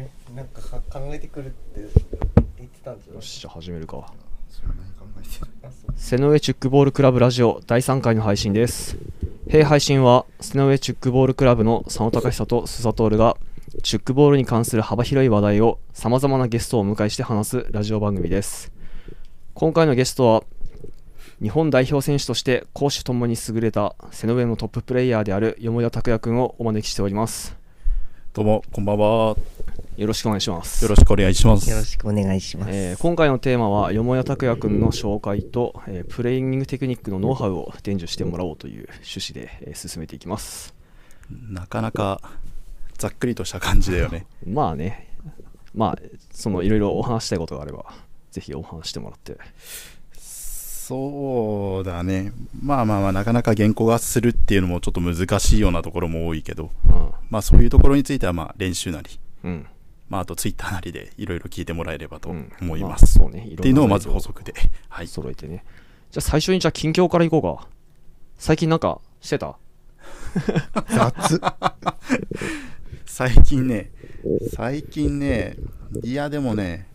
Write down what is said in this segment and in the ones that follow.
えなんかか考えてくるって言ってたんじゃない？よしじゃあ始めるか。そんなに考えてる？あそう瀬の上チュックボールクラブラジオ第3回の配信です。並配信は瀬の上チュックボールクラブの佐野隆久と須佐徹がチュックボールに関する幅広い話題をさまざまなゲストをお迎えして話すラジオ番組です。今回のゲストは日本代表選手として攻守ともに優れた瀬の上のトッププレイヤーであるよもや拓也くんをお招きしておりますどうもこんばんは。よよろしくお願いします。ろしくお願いします。よろしくお願いします、えー今回のテーマはよもや拓也くんの紹介と、えープレイングテクニックのノウハウを伝授してもらおうという趣旨で、えー進めていきます。なかなかざっくりとした感じだよね。まあね。まあそのいろいろお話したいことがあればぜひお話してもらってそうだね。まあまあまあなかなか原稿がするっていうのもちょっと難しいようなところも多いけど。まあそういうところについてはまあ練習なり。うん。うんまああとツイッターなりでいろいろ聞いてもらえればとうん。思いまあす、そうね。っていうのをまず補足足ではい。揃えてね。じゃあ最初にじゃあ近況からいこうか。最近なんかしてた？雑。最近ね最近ねいやでもね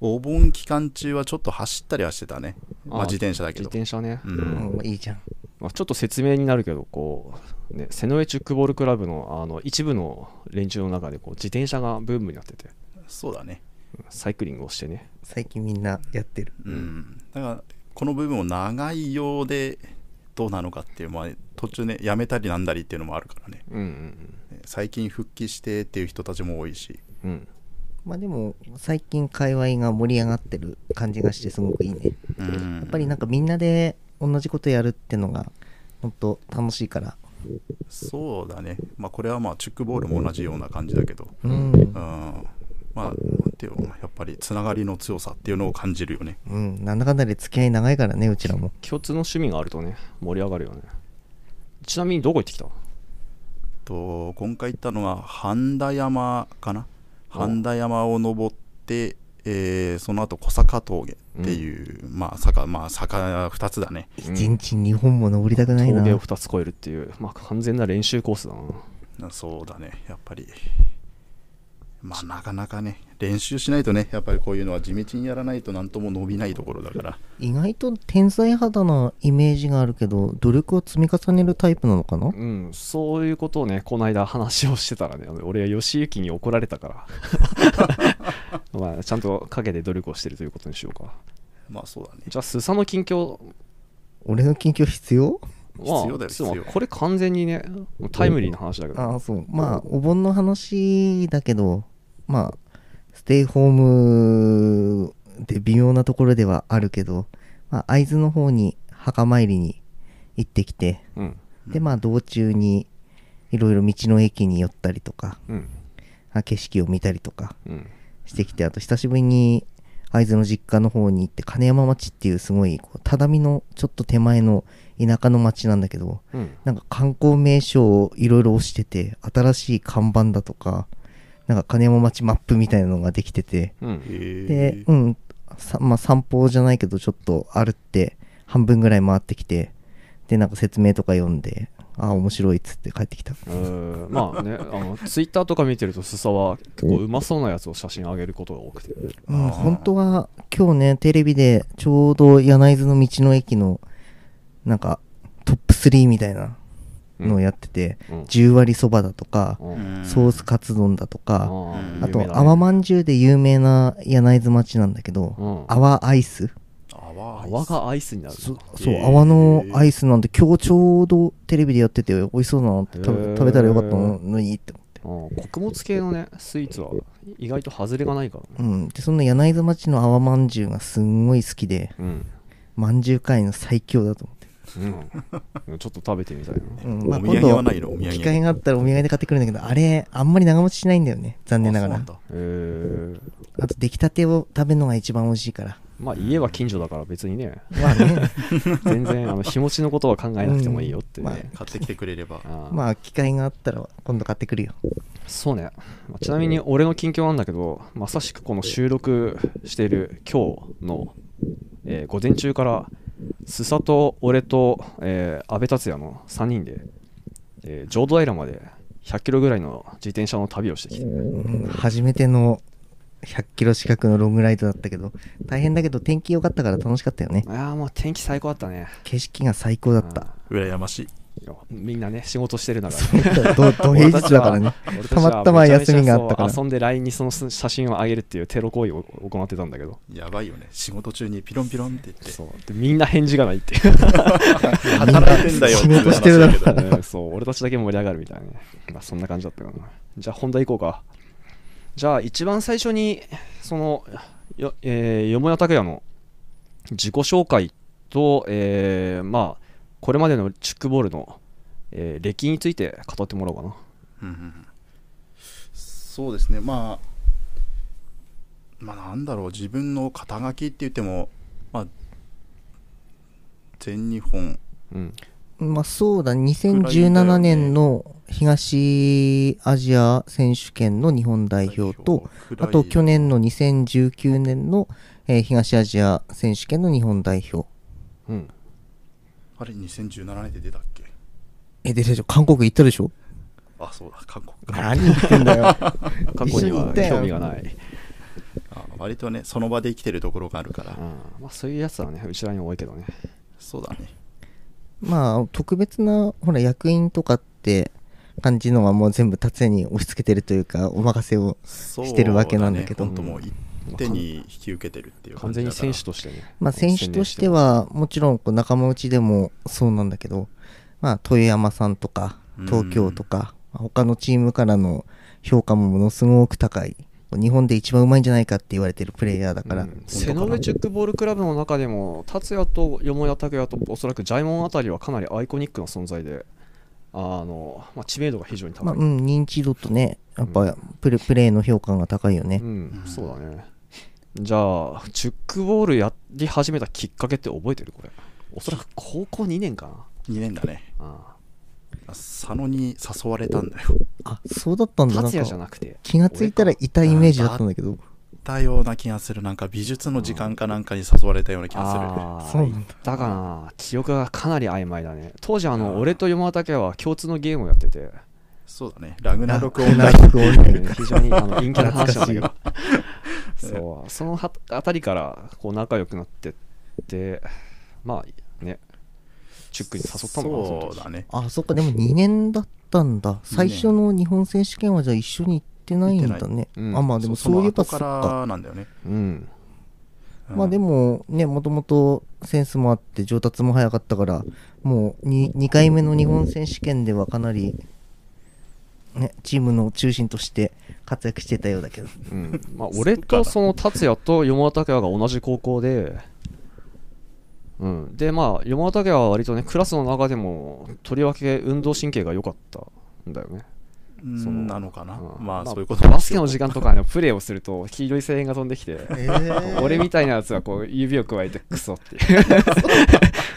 お盆期間中はちょっと走ったりはしてたね。まああ自転車だけ自ど転車ね、ううんんいいじゃん。まあ、ちょっと説明になるけどこう、ね、瀬上チュックボールクラブのあの一部の連中の中でこう自転車がブームになってて。そうだね。サイクリングをしてね。最近みんなやってる。うん。だからこの部分も長いようでどうなのかっていう、まあ、途中ねやめたりなんだりっていうのもあるからね。うんうん最近復帰してっていう人たちも多いし。うんうんまあでも最近界隈が盛り上がってる感じがしてすごくいいね。うん。やっぱりなんかみんなで同じことやるってのが本当楽しいから。そうだね。まあこれはまあチュックボールも同じような感じだけど。うん。うん。まあていうのやっぱりつながりの強さっていうのを感じるよね。うん。なんだかんだで付き合い長いからねうちらも。共通の趣味があるとね盛り上がるよね。ちなみにどこ行ってきたと今回行ったのは半田山かな半田山を登って、えーその後小坂峠っていう、まあ坂まあ坂2つだね。うん。一日2本も登りたくないな。峠を2つ越えるっていう、まあ、完全な練習コースだな。そうだねやっぱり。まあなかなかね練習しないとねやっぱりこういうのは地道にやらないと何とも伸びないところだから。意外と天才肌なイメージがあるけど努力を積み重ねるタイプなのかな？うんそういうことをねこの間話をしてたらね俺は義行に怒られたから。まあちゃんと陰で努力をしてるということにしようか。まあそうだね。じゃあスサの近況俺の近況必要？まあ必要だよ必要。これ完全にねタイムリーな話だけど。ああそう。まあお盆の話だけどまあステイホームで微妙なところではあるけど、まあ、会津の方に墓参りに行ってきてうん。でまあ道中にいろいろ道の駅に寄ったりとかうん。あ景色を見たりとかうん。してきてあと久しぶりに会津の実家の方に行って金山町っていうすごいこう只見のちょっと手前の田舎の町なんだけどうん。なんか観光名所をいろいろ押してて新しい看板だとかなんか金山町マップみたいなのができてて。うん。へでうん。さまあ散歩じゃないけどちょっと歩って半分ぐらい回ってきて。でなんか説明とか読んでああ面白いっつって帰ってきた。うー。んまあねあのツイッターとか見てるとスサは結構うまそうなやつを写真上げることが多くて。うん、本当は今日ねテレビでちょうど柳津の道の駅のなんかトップ3みたいなのをやってて、うん。10割そばだとか、ソースカツ丼だとか、うん。あと泡まんじゅうで有名な柳津町なんだけど、うん。泡アイス。泡泡がアイスになるそう、泡のアイスなんで今日ちょうどテレビでやってて美味しそうだなって食べ食べたらよかったのにって思って。うん。穀物系のねスイーツは意外と外れがないからね。うん。でそんな柳津町の泡まんじゅうがすんごい好きでうん。まんじゅう界の最強だと思ってうん、ちょっと食べてみたいな。うん。まあ、お土産はないの？お土産。機会があったらお土産で買ってくるんだけどあれあんまり長持ちしないんだよね残念ながら。あと出来たてを食べるのが一番美味しいから。まあ家は近所だから別にね、まあね。全然あの日持ちのことは考えなくてもいいよってね。うんま買ってきてくれれば。まあ機会があったら今度買ってくるよ。そうね、まあちなみに俺の近況なんだけどまさしくこの収録している今日の、えー午前中から須佐と俺と、えー、安倍達也の3人で、えー浄土平まで100キロぐらいの自転車の旅をしてきて、うん初めての100キロ近くのロングライドだったけど、大変だけど天気良かったから楽しかったよね。いやーもう天気最高だったね。景色が最高だった。羨ましいいやみんなね、仕事してる中ど ど平日だからね。俺たまたま休みがあったから。遊んで LINE にその写真を上げるっていうテロ行為を行ってたんだけど、やばいよね。仕事中にピロンピロンって言って。そう。でみんな返事がないっていう。働いてんだよ仕事してるだけどね そう。俺たちだけ盛り上がるみたいなね、まあ、そんな感じだったかな。じゃあ本題行こうか。じゃあ一番最初にそのよ、えー、よもや拓也の自己紹介と、えーまあこれまでのチュックボールの、えー歴について語ってもらおうかな。うん。うんうんそうですね。まあまあなんだろう自分の肩書きって言ってもまあ全日本。うん。まあそうだ、2017年の東アジア選手権の日本代表と、あと去年の2019年の、えー東アジア選手権の日本代表。うん。あれ2017年で出たっけ？え、で、でしょ、韓国行ったでしょ？あそうだ。韓国何言ってんだよ。過去には興味がない、あ割とねその場で生きてるところがあるから。うん。まあ、そういうやつはねうちらに多いけどね。そうだね。まあ、特別な、ほら、役員とかって感じのはもう全部達也に押し付けてるというか、お任せを。してるわけなんだけど。ね、本当もう一手に引き受けてるっていう完全に選手ととしてね。まあ、選手としては、もちろんこう仲間内でもそうなんだけど、まあ、豊山さんとか、東京とか、他のチームからの評価もものすごく高い。日本で一番うまいんじゃないかって言われてるプレイヤーだから、うん。瀬ノ上チュックボールクラブの中でも達也とよもや拓也とおそらくジャイモンあたりはかなりアイコニックな存在であの、まあ、知名度が非常に高い、まあ、うん、認知度とね、やっぱプレプレーの評価が高いよね。うん、そうだね。じゃあチュックボールやり始めたきっかけって覚えてる？これ。おそらく高校2年か2年だね。なあ佐野に誘われたんだよ。あ、そうだったんだ。達也じゃかなくて。気がついたらいたイメージだったんだけど。だような気がする。なんか美術の時間かなんかに誘われたような気がする。ああそうだ。だかな記憶がかなり曖昧だね。当時あの俺と山拓也は共通のゲームをやってて。そうだね。ラグナロクオランライン非常にあの陰キャな話なんだそう。そのはあたりからこう仲良くなってって。まあねチュックに誘ったのかなそうだね。あ、そっか、でも2年だったんだ。最初の日本選手権はじゃあ一緒に行ってないんだね。うん。あ、まあでもそそういえばそっか。なんだよね。うん。まあでもね、もともとセンスもあって上達も早かったから、もう 2, 2回目の日本選手権ではかなり、ね、チームの中心として活躍してたようだけど。うん。まあ、俺とその達也と山田拓也が同じ高校で、うん、でまあ山田家は割とねクラスの中でもとりわけ運動神経が良かったんだよね、そのなのかな。うん。まあそういうことバスケの時間とかねプレーをすると黄色い声援が飛んできてえ俺みたいなやつはこう指を加えてクソっていう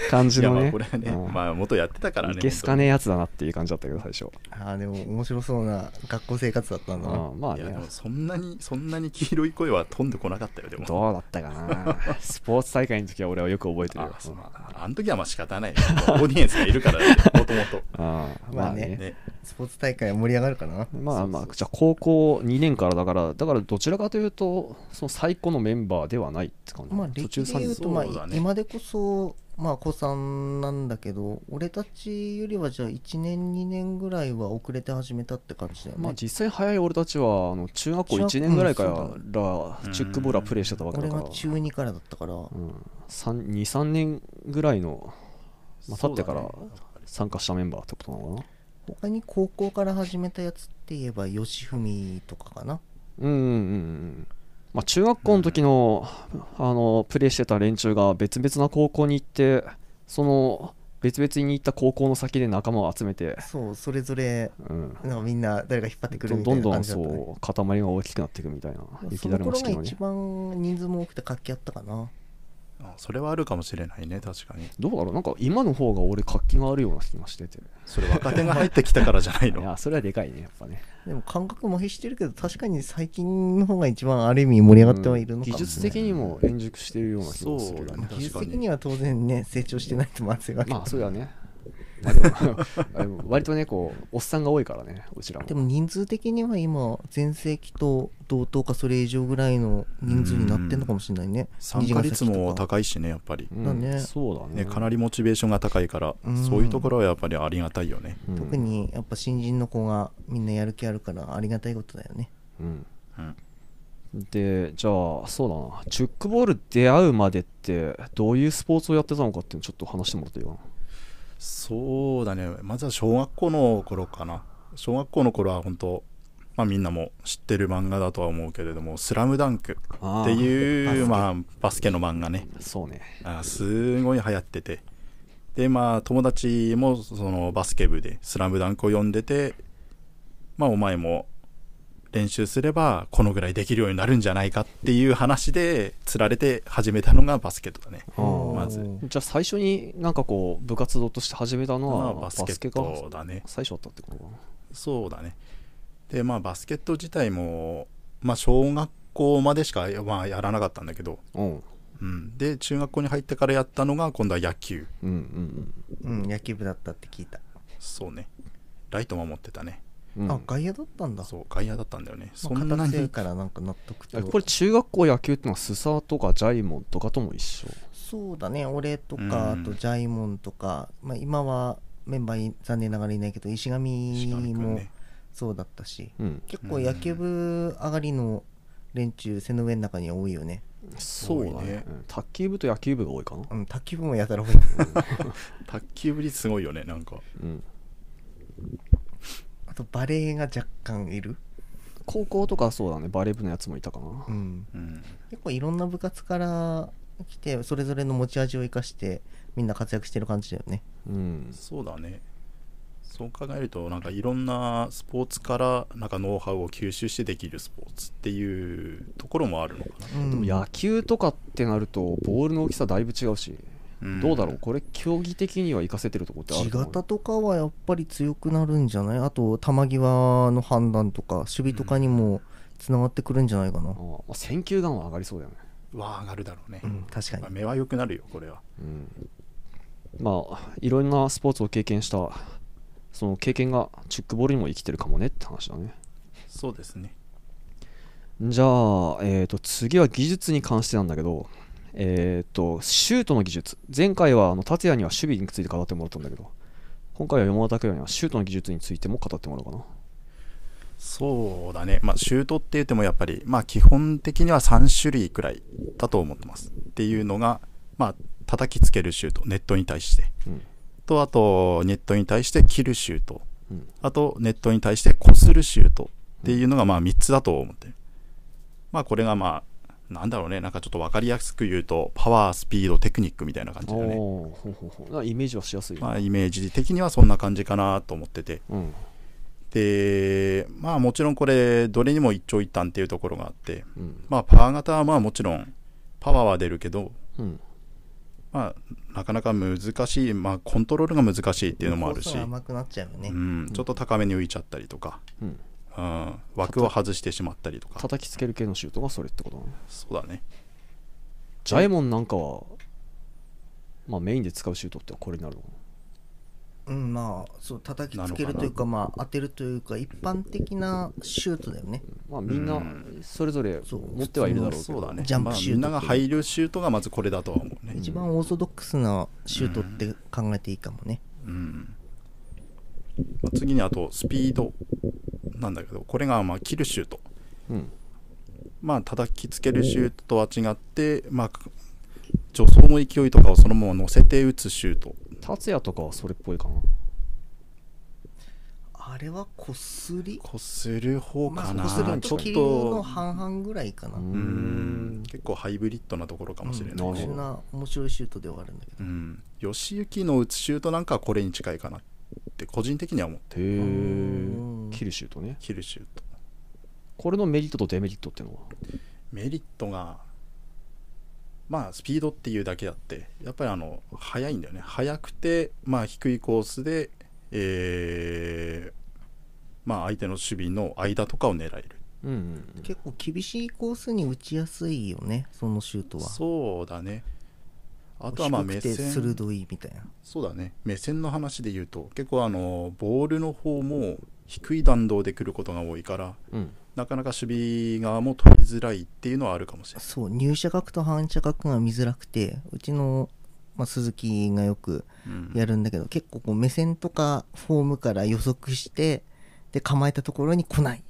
感じのね。これはねうん。まあ元やってたからねいけすかねえやつだなっていう感じだったけど最初。ああ、でも面白そうな学校生活だったんだな。うんまあね。いやでもそんなにそんなに黄色い声は飛んでこなかったよでも。どうだったかな。スポーツ大会の時は俺はよく覚えてるよ。あそうあの時はまあ仕方ない。オーディエンスがいるからもともと。ああまあね。ねスポーツ大会は盛り上がるかな？まあまあじゃあ高校2年からだからだからどちらかというとその最古のメンバーではないって感じ、まあ、途歴中参入で言うと、まあ今でこそ、まあ、子さんなんだけど、俺たちよりはじゃあ1年、2年ぐらいは遅れて始めたって感じだよね。まあ実際早い俺たちはあの中学校1年ぐらいからチュックボールはプレイしてたわけだから。俺が中2からだったから、うん、23年ぐらいの、まあ、経ってから参加したメンバーってことなのかな他に高校から始めたやつって言えば、吉文とかかな。うんうんうんうんまあ中学校の時の,、あのプレイしてた連中が別々な高校に行ってその別々に行った高校の先で仲間を集めて、そう、それぞれ、うん、なんかみんな誰が引っ張ってくるどみたいなどんどん感じだったね。そう塊が大きくなっていくみたいな雪そだの頃がるま式のね一番人数も多くて活気あったかな。あそれはあるかもしれないね確かに。どうだろうなんか今の方が俺活気があるような気がしてて。それ若手が入ってきたからじゃない いのやそれはでかいねやっぱね。でも感覚麻痺してるけど、確かに最近の方が一番ある意味盛り上がってはいるのかも、ね。技術的にも円熟してるような気がするよね。そうだね技術的には当然ね、成長してないとまずいわけまあそれはねまあでも あの割とねこうおっさんが多いからねうちらも。でも人数的には今全盛期と同等かそれ以上ぐらいの人数になってんのかもしれないね。参加率もい高いしねやっぱり、そうだね。ね、かなりモチベーションが高いから、うん。そういうところはやっぱりありがたいよね、うん。特にやっぱ新人の子がみんなやる気あるからありがたいことだよね。うん。うん。でじゃあそうだな。チュックボール出会うまでってどういうスポーツをやってたのかっていうのちょっと話してもらっていいかなそうだね。まずは小学校の頃かな。小学校の頃は本当まあみんなも知ってる漫画だとは思うけれども「スラムダンクあってういうまあバスケ。の漫画ね。そうね。あすごい流行ってて。でまあ友達もそのバスケ部で「スラムダンクを読んでてまあお前も練習すればこのぐらいできるようになるんじゃないかっていう話でつられて始めたのがバスケットだね。まず。じゃあ最初になんかこう部活動として始めたのまはあバスケットだね。最初だったってことそうだね。でまあバスケット自体もまあ小学校までしか、まあ、やらなかったんだけど、うん。うん、で中学校に入ってからやったのが今度は野球。うんうん。うん野球部だったって聞いた。そうね。ライト守ってたねうん。あ外野だったんだ。そう外野だったんだよね。そまあんなに。形からなんか納得とこれ中学校野球ってのはスサとかジャイモンとかとも一緒。そうだね。俺とうん。かあとジャイモンとか、まあ、今はメンバーに残念ながらいないけど石上もね。そうだったし、うん。結構野球部上がりの連中背の上の中には多いよね。そうだね。ね。うん。卓球部と野球部が多いかな。うん卓球部もやたら多い 卓球ぶりすごいよねなんか。うんあとバレーが若干いる。高校とかそうだね。バレー部のやつもいたかな。うん。うん。結構いろんな部活から来てそれぞれの持ち味を生かしてみんな活躍してる感じだよね。うん。そうだね。そう考えるとなんかいろんなスポーツからなんかノウハウを吸収してできるスポーツっていうところもあるのかな、うん。でも野球とかってなるとボールの大きさだいぶ違うし。んどうだろう？これ競技的には活かせてるとこってあ地るかな型とかはやっぱり強くなるんじゃない？あと球際の判断とか守備とかにもつながってくるんじゃないかな。あーまあ選球眼は上がりそうだよね。は上がるだろうね、うん確かに。まあ目は良くなるよこれは。うん。まあいろんなスポーツを経験したその経験がチュックボールにも生きてるかもねって話だね。そうですね。じゃあ、えー、と次は技術に関してなんだけど、えー、とシュートの技術。前回はあの達也には守備について語ってもらったんだけど今回は山田拓也にはシュートの技術についても語ってもらおうかな。そうだね。まあシュートって言ってもやっぱりまあ基本的には3種類くらいだと思ってます。っていうのがまあ叩きつけるシュート。ネットに対して。うん。とあとネットに対して切るシュート。うん。あとネットに対してこするシュート。っていうのがまあ3つだと思って。るまあこれがまあなんだろうね。なんかちょっと分かりやすく言うとパワースピードテクニックみたいな感じだよね。ほうほうほう。なイメージはしやすいよね。まあイメージ的にはそんな感じかなと思ってて。うん。でまあもちろんこれどれにも一長一短っていうところがあってうん。まあパワー型はまあもちろんパワーは出るけどうん。まあなかなか難しいまあコントロールが難しいっていうのもあるしちゃうよね、うん、ちょっと高めに浮いちゃったりとか、うんうん、枠を外してしまったりとか。叩きつける系のシュートがそれってことだねそうだね。ジャイモンなんかは、まあ、メインで使うシュートってこれになるのかうんまあそう叩きつけるというかまあ当てるというか一般的なシュートだよね。な、まあ、みんなうん。それぞれそう。持ってはいるだろうけど。そうだね。ジャンプシュートまあ、みんなが入るシュートがまずこれだとは思うね。一番オーソドックスなシュートって考えていいかもね、うん。まあ次にあとスピード。なんだけどこれがまあ切るシュート。うん。まあ叩きつけるシュートとは違ってまあ助走の勢いとかをそのまま乗せて打つシュート。達也とかはそれっぽいかな。あれはこすり？こする方まあかな、こすりちょっと半々ぐらいかな、ううん。うん結構ハイブリッドなところかもしれない、うん。面白いシュートではあるんだけど、うん、吉行の打つシュートなんかはこれに近いかな。って個人的には思ってへえうん。切るシュートね。切るシュート。これのメリットとデメリットっていうのは？メリットがまあスピードっていうだけあってやっぱりあの速いんだよね。速くてまあ低いコースでえーまあ相手の守備の間とかを狙える。うんうんうん。結構厳しいコースに打ちやすいよねそのシュートは。そうだねあとはまあ目線。鋭いみたいな。そうだね。目線の話で言うと結構あのボールの方も低い弾道で来ることが多いからうん。なかなか守備側も取りづらいっていうのはあるかもしれない。そう入射角と反射角が見づらくてうちの、まあ、鈴木がよくうん。やるんだけど結構こう目線とかフォームから予測してで構えたところに来ない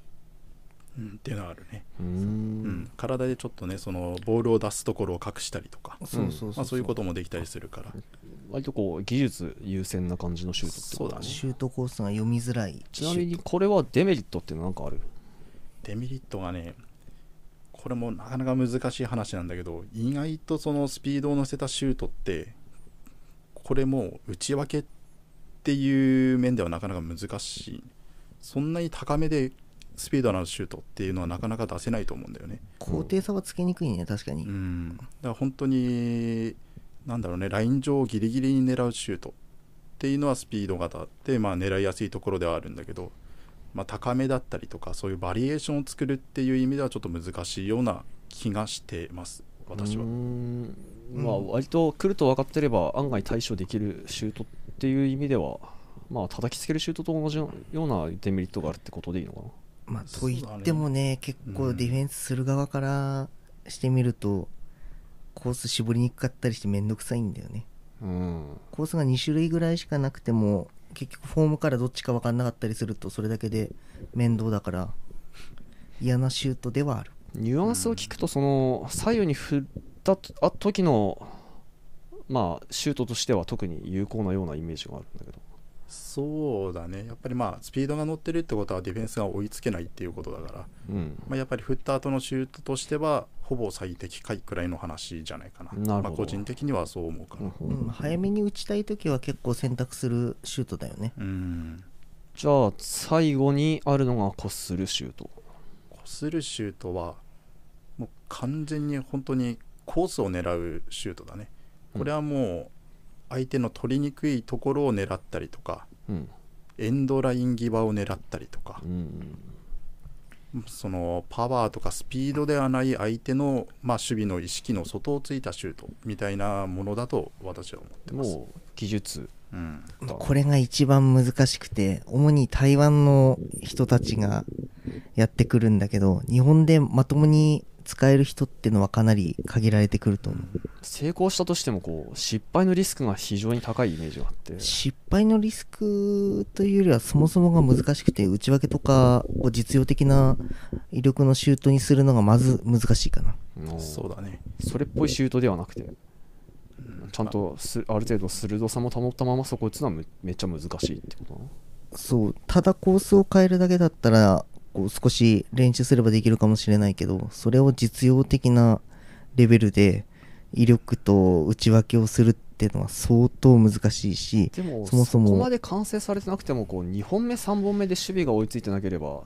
うんっていうのはあるね、うん。ん体でちょっとねそのボールを出すところを隠したりとか、そうそうそうまあ、そういうこともできたりするから。割とこう技術優先な感じのシュートってことそうだね。シュートコースが読みづらい。ちなみにこれはデメリットっていうのは何かある？デメリットがねこれもなかなか難しい話なんだけど意外とそのスピードを乗せたシュートってこれもう内訳っていう面ではなかなか難しい。そんなに高めでスピードのあるシュートっていうのはなかなか出せないと思うんだよね。高低差はつけにくいね確かに、うん。だから本当になんだろうねライン上をギリギリに狙うシュートっていうのはスピード型で、まあ、狙いやすいところではあるんだけど、まあ、高めだったりとかそういうバリエーションを作るっていう意味ではちょっと難しいような気がしてます私は。うーん。まあ割と来ると分かってれば案外対処できるシュートっていう意味ではまあ叩きつけるシュートと同じようなデメリットがあるってことでいいのかなまあと言ってもね結うん構ディフェンスする側からしてみると、コース絞りにくかったりしてめんどくさいんだよね。うん。コースが2種類ぐらいしかなくても結局フォームからどっちか分かんなかったりするとそれだけで面倒だから嫌なシュートではある。ニュアンスを聞くとその左右に振ったあ時のまあシュートとしては特に有効なようなイメージがあるんだけどそうだね。やっぱりまあスピードが乗ってるってことはディフェンスが追いつけないっていうことだから、うん。まあ、やっぱり振った後のシュートとしてはほぼ最適解くらいの話じゃないかな。まあ、個人的にはそう思うかなうん、早めに打ちたい時は結構選択するシュートだよね。うん。じゃあ最後にあるのがコスるシュート。こするシュートはもう完全に本当にコースを狙うシュートだね。これはもう相手の取りにくいところを狙ったりとかうん。エンドライン際を狙ったりとかうんそのパワーとかスピードではない相手の、まあ、守備の意識の外をついたシュートみたいなものだと私は思ってます。もう技術。うん、だこれが一番難しくて主に台湾の人たちがやってくるんだけど日本でまともに使える人ってのはかなり限られてくると思う。成功したとしてもこう失敗のリスクが非常に高いイメージがあって。失敗のリスクというよりはそもそもが難しくて内訳とかこう実用的な威力のシュートにするのがまず難しいかな。うんそうだね。それっぽいシュートではなくてちゃんとすある程度鋭さも保ったままそこ打つのはめめっちゃ難しいってことそう。ただコースを変えるだけだったらこう少し練習すればできるかもしれないけどそれを実用的なレベルで威力と内訳をするっていうのは相当難しいしでもそもそもこまで完成されてなくてもこう2本目3本目で守備が追いついてなければ、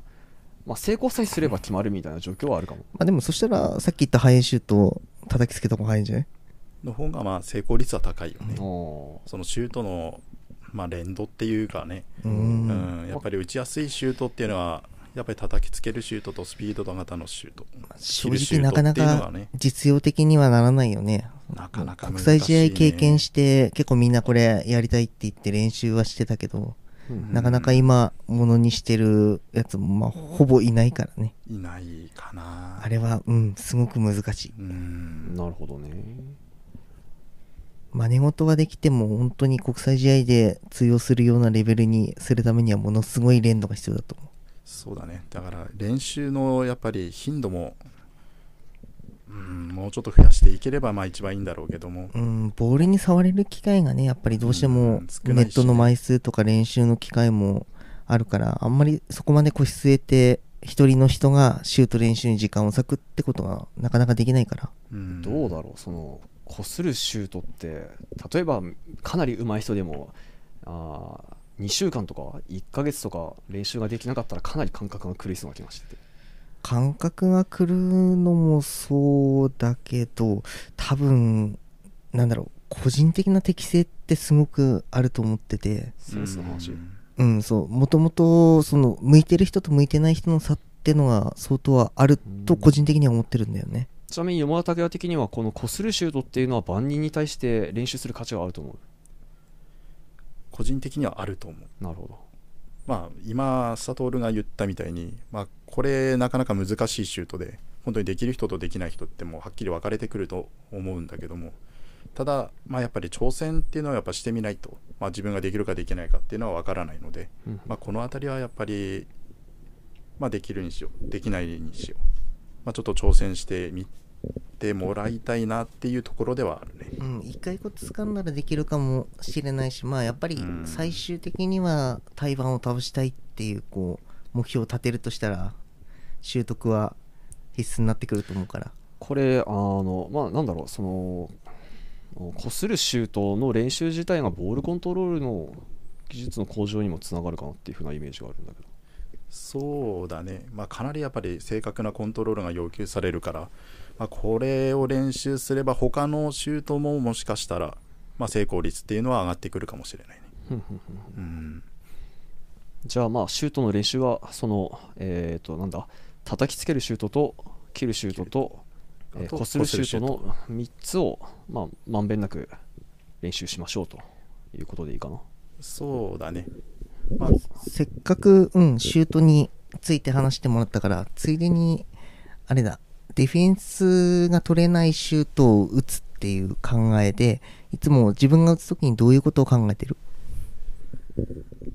まあ、成功さえすれば決まるみたいな状況はあるかも。まあでもそしたらさっき言ったハイシュートを叩きつけた方が早いんじゃない？の方がまあ成功率は高いよね。おそのシュートの、まあ、連動っていうかね、ううんん、やっぱり打ちやすいシュートっていうのはやっぱり叩きつけるシュートとスピード型のシュート。正直なかなか実用的にはならないよね。なかなか国難しい、ね、際試合経験して結構みんなこれやりたいって言って練習はしてたけどうん。なかなか今ものにしてるやつもまあほぼいないからね。いないかな。あれはうんすごく難しい。うん。なるほどね。真似事はできても本当に国際試合で通用するようなレベルにするためにはものすごい練度が必要だと思うそうだね。だから練習のやっぱり頻度も、うん、もうちょっと増やしていければまあ一番いいんだろうけども、うんボールに触れる機会がねやっぱりどうしてもネットの枚数とか練習の機会もあるからあんまりそこまで腰据えて一人の人がシュート練習に時間を割くってことがなかなかできないから。うん。どうだろうそのこするシュートって例えばかなり上手い人でもあ2週間とか1ヶ月とか練習ができなかったらかなり感覚が狂いそうな気がして。て感覚が来るのもそうだけど多分なんだろう個人的な適性ってすごくあると思ってて。センスの話、うんうんそう。もともとその向いてる人と向いてない人の差ってのが相当はあると個人的には思ってるんだよね。ちなみに山田拓也的にはこのこするシュートっていうのは万人に対して練習する価値があると思個人的にはあると思う。うなるほど。まあ今佐藤が言ったみたいに、まあ、これなかなか難しいシュートで本当にできる人とできない人ってもうはっきり分かれてくると思うんだけどもただ、まあ、やっぱり挑戦っていうのはやっぱしてみないと、まあ、自分ができるかできないかっていうのは分からないので、うん。まあ、この辺りはやっぱり、まあ、できるにしようできないにしよう、まあ、ちょっと挑戦してみてもらいたいなっていうところではあるね。うん、一回コツ掴んだらできるかもしれないし、まあやっぱりうん最終的には台湾を倒したいっていうこう目標を立てるとしたら習得は必須になってくると思うから。これあのまあなんだろうそのこするシュートの練習自体がボールコントロールの技術の向上にもつながるかなっていう風なイメージがあるんだけどそうだね、まあ、かなりやっぱり正確なコントロールが要求されるから、まあ、これを練習すれば他のシュートももしかしたら、まあ、成功率っていうのは上がってくるかもしれないね。うん、じゃあまあシュートの練習はそのえっ、となんだ叩きつけるシュートと切るシュートとこするシュートこの3つをまあまんべんなく練習しましょうということでいいかな。そうだね、まあ、せっかく、うん、シュートについて話してもらったから、ついでに、あれだ、ディフェンスが取れないシュートを打つっていう考えで、いつも自分が打つときにどういうことを考えてる？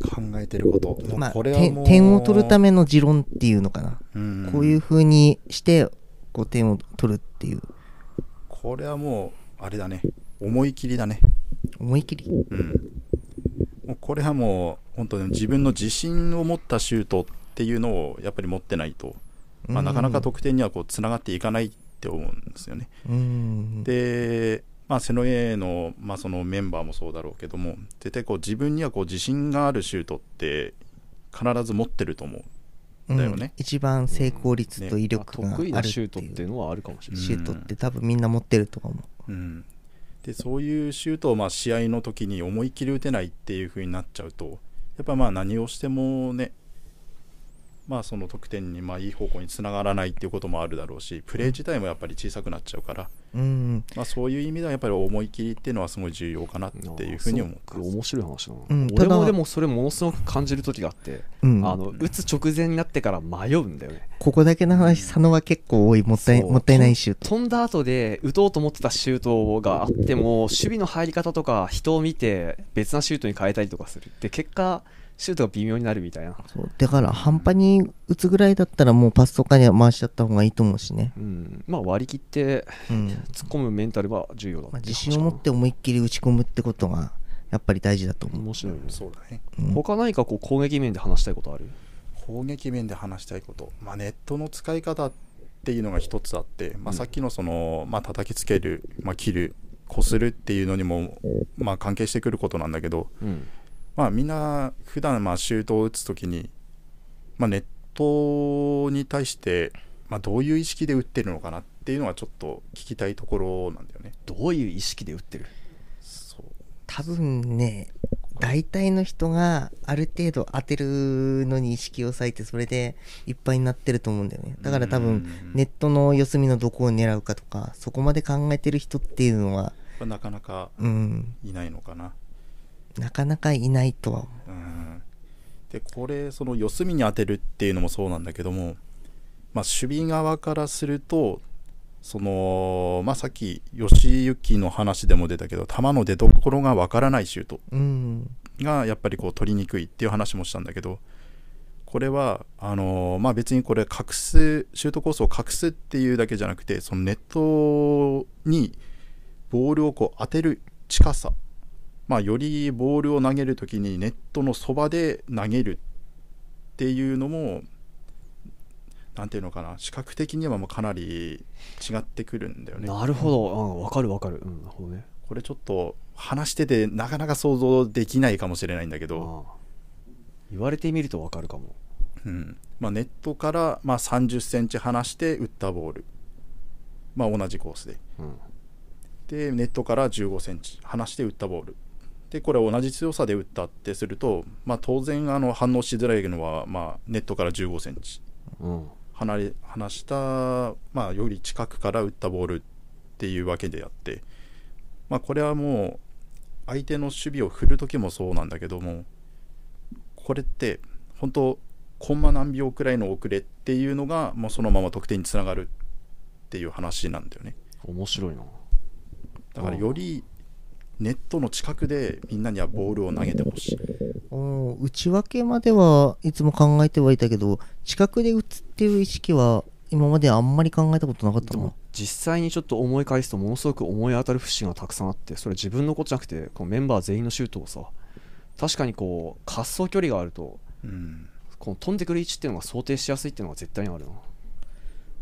考えてること、まあ、これはもう点点を取るための持論っていうのかな。うん。こういう風にして、こう点を取るっていう、これはもうあれだね。思い切りだね、思い切り？うん、もうこれはもう本当に自分の自信を持ったシュートっていうのをやっぱり持ってないと、まあ、なかなか得点にはこうつながっていかないって思うんですよね。うん。で、まあ、セノエの,、まあそのメンバーもそうだろうけども絶対こう自分にはこう自信があるシュートって必ず持ってると思う。うんだよね一番成功率と威まあ力があるっていう得意なシュートっていうのはあるかもしれない、シュートって多分みんな持ってると思う。うん、でそういうシュートをまあ試合の時に思いっきり打てないっていう風になっちゃうとやっぱまあ何をしてもねまあその得点にまあいい方向につながらないっていうこともあるだろうしプレー自体もやっぱり小さくなっちゃうから、うん。まあ、そういう意味ではやっぱり思い切りっていうのはすごい重要かなっていうふうに思ってます。すごく面白い話だな、うん俺もでもそれものすごく感じる時があって、うん。あの打つ直前になってから迷うんだよねここだけの話、佐野は結構多い、もったいもったいないシュート。飛んだ後で打とうと思ってたシュートがあっても守備の入り方とか人を見て別なシュートに変えたりとかするで結果シュートが微妙になるみたいな、そう。だから半端に打つぐらいだったらもうパスとかには回しちゃった方がいいと思うしね。うん、まあ割り切ってうん。突っ込むメンタルは重要だまあ、自信を持って思いっきり打ち込むってことがやっぱり大事だと思う。面白いね。そうだね。うん。他何かこう攻撃面で話したいことある？攻撃面で話したいこと、まあ、ネットの使い方っていうのが一つあって、まあ、うん。さっきのその、まあ叩きつける、まあ、切るこするっていうのにも、まあ、関係してくることなんだけど、うんまあ、みんな普段まあシュートを打つときに、まあ、ネットに対して、まあ、どういう意識で打ってるのかなっていうのがちょっと聞きたいところなんだよね。どういう意識で打ってる？そう多分ね、大体の人がある程度当てるのに意識を割いてそれでいっぱいになってると思うんだよね。だから多分うんネットの四隅のどこを狙うかとか、そこまで考えてる人っていうのは、なかなかうん、いないのかな。なかなかいないとは思うんでこれその四隅に当てるっていうのもそうなんだけども、まあ、守備側からするとその、まあ、さっき吉行の話でも出たけど球の出所がわからないシュート。がやっぱりこう取りにくいっていう話もしたんだけどこれはあのーまあ別にこれ隠すシュートコースを隠すっていうだけじゃなくてそのネットにボールをこう当てる近さまあよりボールを投げるときにネットのそばで投げるっていうのもなんていうのかな。視覚的にはもうかなり違ってくるんだよね。なるほど、うん、分かる分かる、うん、なるほどね。これちょっと話しててなかなか想像できないかもしれないんだけど、言われてみると分かるかも。うん。まあ、ネットからまあ30センチ離して打ったボール、まあ、同じコースで。うん。でネットから15センチ離して打ったボールでこれ同じ強さで打ったってすると、まあ、当然あの反応しづらいのは、まあ、ネットから15センチ。うん。離れ離した、まあ、より近くから打ったボールっていうわけであって、まあ、これはもう相手の守備を振る時もそうなんだけどもこれって本当コンマ何秒くらいの遅れっていうのがもうそのまま得点につながるっていう話なんだよね。面白いな。だからよりネットの近くでみんなにはボールを投げてほしい。内訳まではいつも考えてはいたけど近くで打つっていう意識は今まであんまり考えたことなかった実際にちょっと思い返すとものすごく思い当たる節がたくさんあってそれ自分のことじゃなくてこのメンバー全員のシュートをさ確かにこう滑走距離があるとうん。この飛んでくる位置っていうのが想定しやすいっていうのが絶対にあるな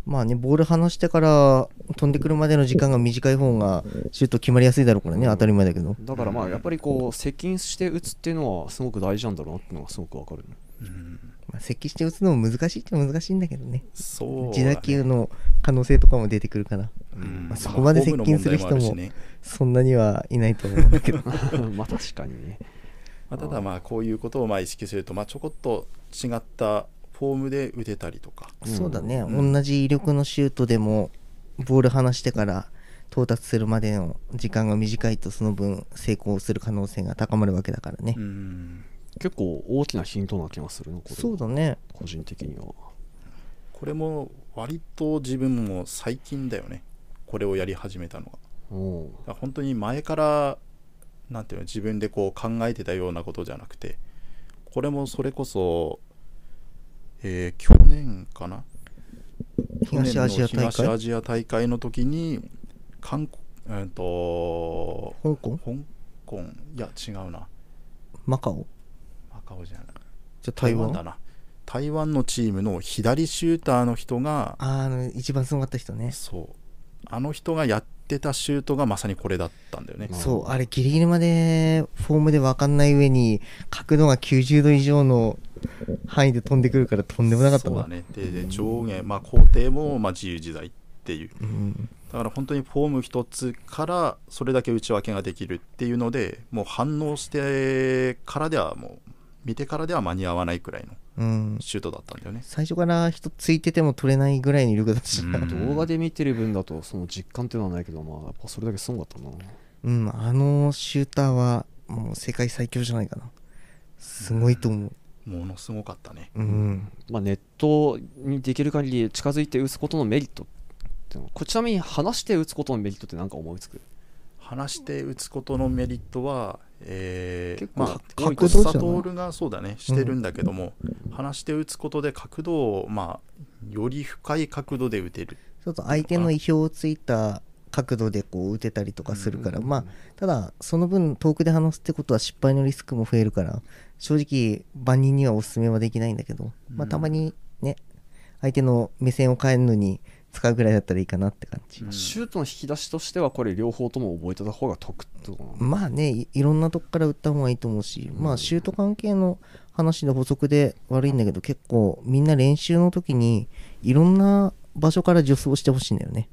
まあねボール離してから飛んでくるまでの時間が短い方がシュート決まりやすいだろうからね当たり前だけど。だからまあやっぱりこう接近して打つっていうのはすごく大事なんだろうなっていうのがすごくわかるね。うん。まあ、接近して打つのも難しいって難しいんだけどね。そう自打球の可能性とかも出てくるからうん。まあそこまで接近する人もそんなにはいないと思うんだけど。まあ確かにね。まあ、ただまあこういうことをまあ意識するとまあちょこっと違ったフォームで打てたりとか。うん。そうだね、うん。同じ威力のシュートでもボール離してから到達するまでの時間が短いとその分成功する可能性が高まるわけだからね、うん。結構大きなヒントな気がするなこれ。はそうだね。個人的には。これも割と自分も最近だよね。これをやり始めたのが本当に前からなんていうの自分でこう考えてたようなことじゃなくてこれもそれこそ、えー去年かな？東アジア大去年の東ア会ジア大会の時に韓国えっ、と香港？香港？いや違うな。マカオ？マカオじゃない。じゃあ台湾？だな。台湾のチームの左シューターの人があの一番すごかった人ね。そう。あの人がやってたシュートがまさにこれだったんだよね。うんそう。あれギリギリまでフォームで分かんない上に角度が90度以上の範囲で飛んでくるからとんでもなかったなそうだね。でで上下、まあ、工程もまあ自由自在っていう。うん。だから本当にフォーム一つからそれだけ内訳ができるっていうのでもう反応してからではもう見てからでは間に合わないくらいのうん。シュートだったんだよね。最初から人ついてても取れないぐらいの威力だった。しな、うん。動画で見てる分だとその実感っていうのはないけどまあやっぱそれだけすごかったな。うん、あのシューターはもう世界最強じゃないかな。すごいと思う。ものすごかったね。うん。まあ、ネットにできる限り近づいて打つことのメリットっていうの。こちなみに離して打つことのメリットって何か思いつく？離して打つことのメリットは、えー結構まあ、角角度じゃない度トールがそうだねしてるんだけども、離して打つことで角度を、まあ、より深い角度で打てる。ちょっと相手の意表をついた角度でこう打てたりとかするから、うんまあ、ただ、その分遠くで離すってことは失敗のリスクも増えるから、正直、万人にはお勧めはできないんだけど、まあ、うんたまにね、相手の目線を変えるのに使うぐらいだったらいいかなって感じ。うん。シュートの引き出しとしてはこれ両方とも覚えてた方が得ってことまあねい、いろんなとこから打った方がいいと思うし、まあ、シュート関係の話で補足で悪いんだけど、結構みんな練習の時にいろんな場所から助走してほしいんだよね。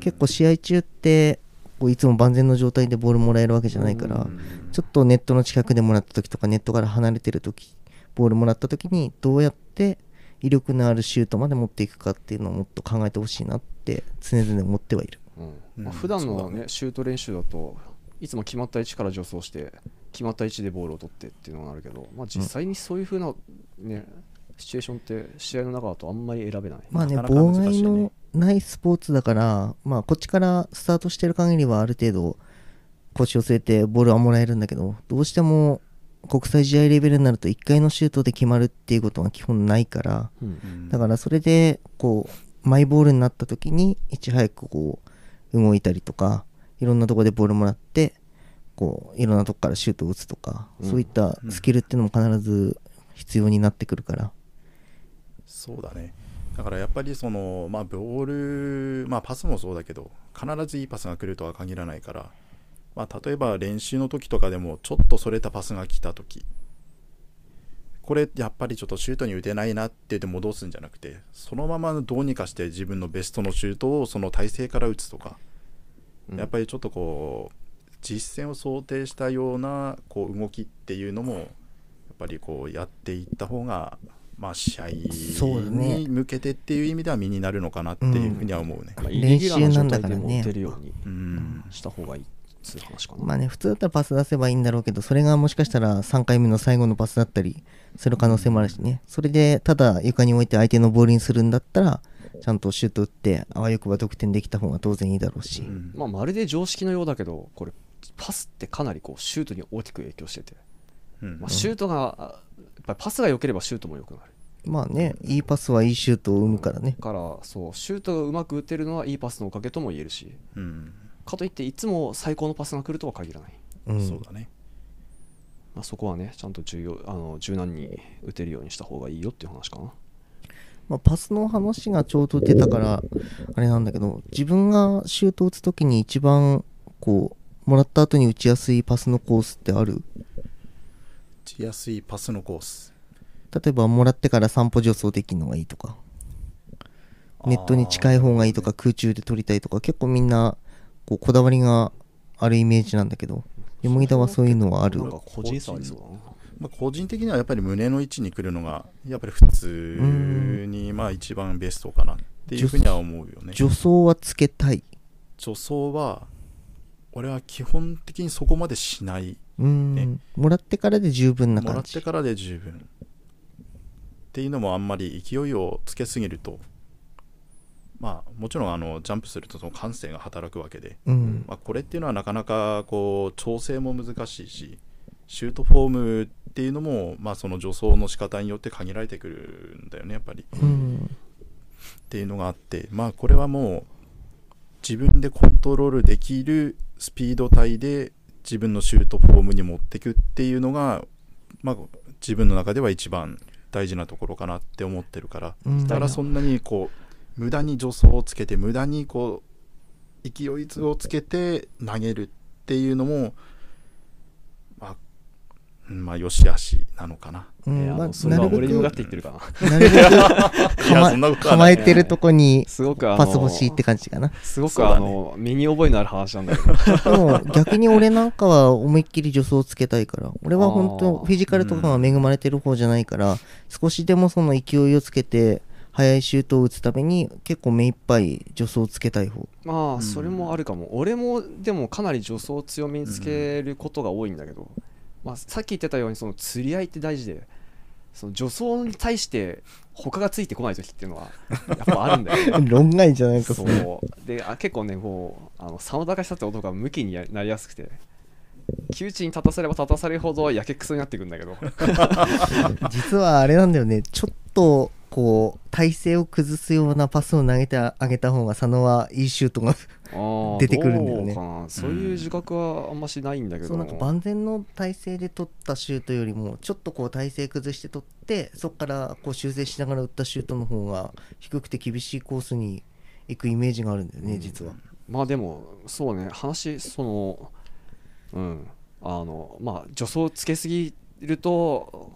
結構試合中ってこういつも万全の状態でボールもらえるわけじゃないから、うん。ちょっとネットの近くでもらった時とかネットから離れてる時ボールもらった時にどうやって威力のあるシュートまで持っていくかっていうのをもっと考えてほしいなって常々思ってはいる。うん。まあ、うん普段の、ねシュート練習だといつも決まった位置から助走して決まった位置でボールを取ってっていうのがあるけど、まあ、実際にそういう風な、ねシチュエーションって試合の中だとあんまり選べない、まあね、なかなか妨害のないスポーツだから、まあ、こっちからスタートしてる限りはある程度腰を据えてボールはもらえるんだけどどうしても国際試合レベルになると1回のシュートで決まるっていうことが基本ないからうんうん。だからそれでこうマイボールになった時にいち早くこう動いたりとかいろんなところでボールもらってこういろんなとこからシュートを打つとか、うん。そういったスキルっていうのも必ず必要になってくるから、そうだねだからやっぱりその、まあ、ボール、まあ、パスもそうだけど必ずいいパスが来るとは限らないから、まあ、例えば練習の時とかでもちょっとそれたパスが来た時これやっぱりちょっとシュートに打てないなって言って戻すんじゃなくてそのままどうにかして自分のベストのシュートをその体勢から打つとか、うん。やっぱりちょっとこう実戦を想定したようなこう動きっていうのもやっぱりこうやっていった方がまあ試合そうだねに向けてっていう意味では身になるのかなっていうふうには思うね。まあ、イ練習なんだからね打てるようんした方がいいっていう話かな。まあね、普通だったらパス出せばいいんだろうけど、それがもしかしたら3回目の最後のパスだったりする可能性もあるしね。それで、ただ床に置いて相手のボールにするんだったら、ちゃんとシュート打って、あわよくば得点できた方が当然いいだろうし。うんまあ、まるで常識のようだけど、これ、パスってかなりこうシュートに大きく影響してて、うんまあ、シュートが、あやっぱりパスが良ければシュートも良くなる。まあね、いいパスはいいシュートを生むからね。だから、そう、シュートがうまく打てるのはいいパスのおかげとも言えるし、うんかといって、いつも最高のパスが来るとは限らない。うん。そうだね。まあ、そこはね、ちゃんと重要あの柔軟に打てるようにした方がいいよっていう話かな。まあ、パスの話がちょうど出たから、あれなんだけど、自分がシュートを打つときに一番、こう、もらった後に打ちやすいパスのコースってある？打ちやすいパスのコース。例えば、もらってから散歩助走できるのがいいとか。ネットに近い方がいいとか空中で撮りたいとか結構みんなこうこだわりがあるイメージなんだけど山田はそういうのはある？個人差ありそうだな。まあ、個人的にはやっぱり胸の位置に来るのがやっぱり普通にまあ一番ベストかなっていうふうには思うよね。助走はつけたい助走は俺は基本的にそこまでしない。うーん、ねもらってからで十分なもら感じってからで十分。っていうのもあんまり勢いをつけすぎるとまあもちろんあのジャンプするとその感性が働くわけで、うんまあ、これっていうのはなかなかこう調整も難しいしシュートフォームっていうのも、まあ、その助走の仕方によって限られてくるんだよねやっぱり。うんっていうのがあってまあこれはもう自分でコントロールできるスピード帯で自分のシュートフォームに持っていくっていうのが、まあ、自分の中では一番大事なところかなって思ってるから。うん。だからそんなにこう無駄に助走をつけて無駄にこう勢いをつけて投げるっていうのもまあよしあしなのかな。うんまあえーあのそれは俺に向かって言ってるかな。なるべく構えてるとこにすごくあのパス欲しいって感じかなすごくあの、身に覚えのある話なんだけど。でも逆に俺なんかは思いっきり助走をつけたいから俺は本当フィジカルとかが恵まれてる方じゃないから少しでもその勢いをつけて速いシュートを打つために結構目いっぱい助走をつけたい方まあ、んそれもあるかも。俺も、でもかなり助走を強めにつけることが多いんだけど、まあ、さっき言ってたように、その釣り合いって大事で、その助走に対して他がついてこない時っていうのは、やっぱあるんだよね。論外じゃないかそう。であ結構ねこうあの佐野隆久って男が向きにやなりやすくて窮地に立たせれば立たされるほどやけくそになっていくんだけど。実はあれなんだよね。ちょっとこう体勢を崩すようなパスを投げてあげた方が佐野はいいシュートが出てくるんだよね。そういう自覚はあんましないんだけど、そうなんか万全の体勢で取ったシュートよりもちょっとこう体勢崩して取ってそこからこう修正しながら打ったシュートの方が低くて厳しいコースに行くイメージがあるんだよね、実は。まあでもそうね。話そのうん。あのまあ助走をつけすぎると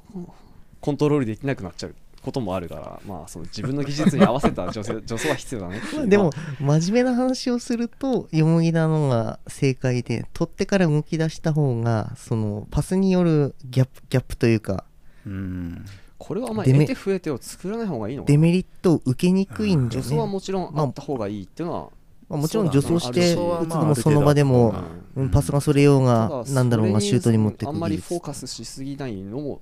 コントロールできなくなっちゃうこともあるからまあその自分の技術に合わせた助走助走は必要だねでもま真面目な話をするとよもぎなのが正解で取ってから動き出した方がそのパスによるギャップギャップというかうん。これはまあ得て増えてを作らない方がいいのデメリットを受けにくいんだよ助走はね、もちろんあった方がいいっていうのは、まあ、もちろん助走してまあ打つのもその場でも、パスがそれようたがだなんだろうがシュートに持ってくあんまりフォーカスしすぎないのも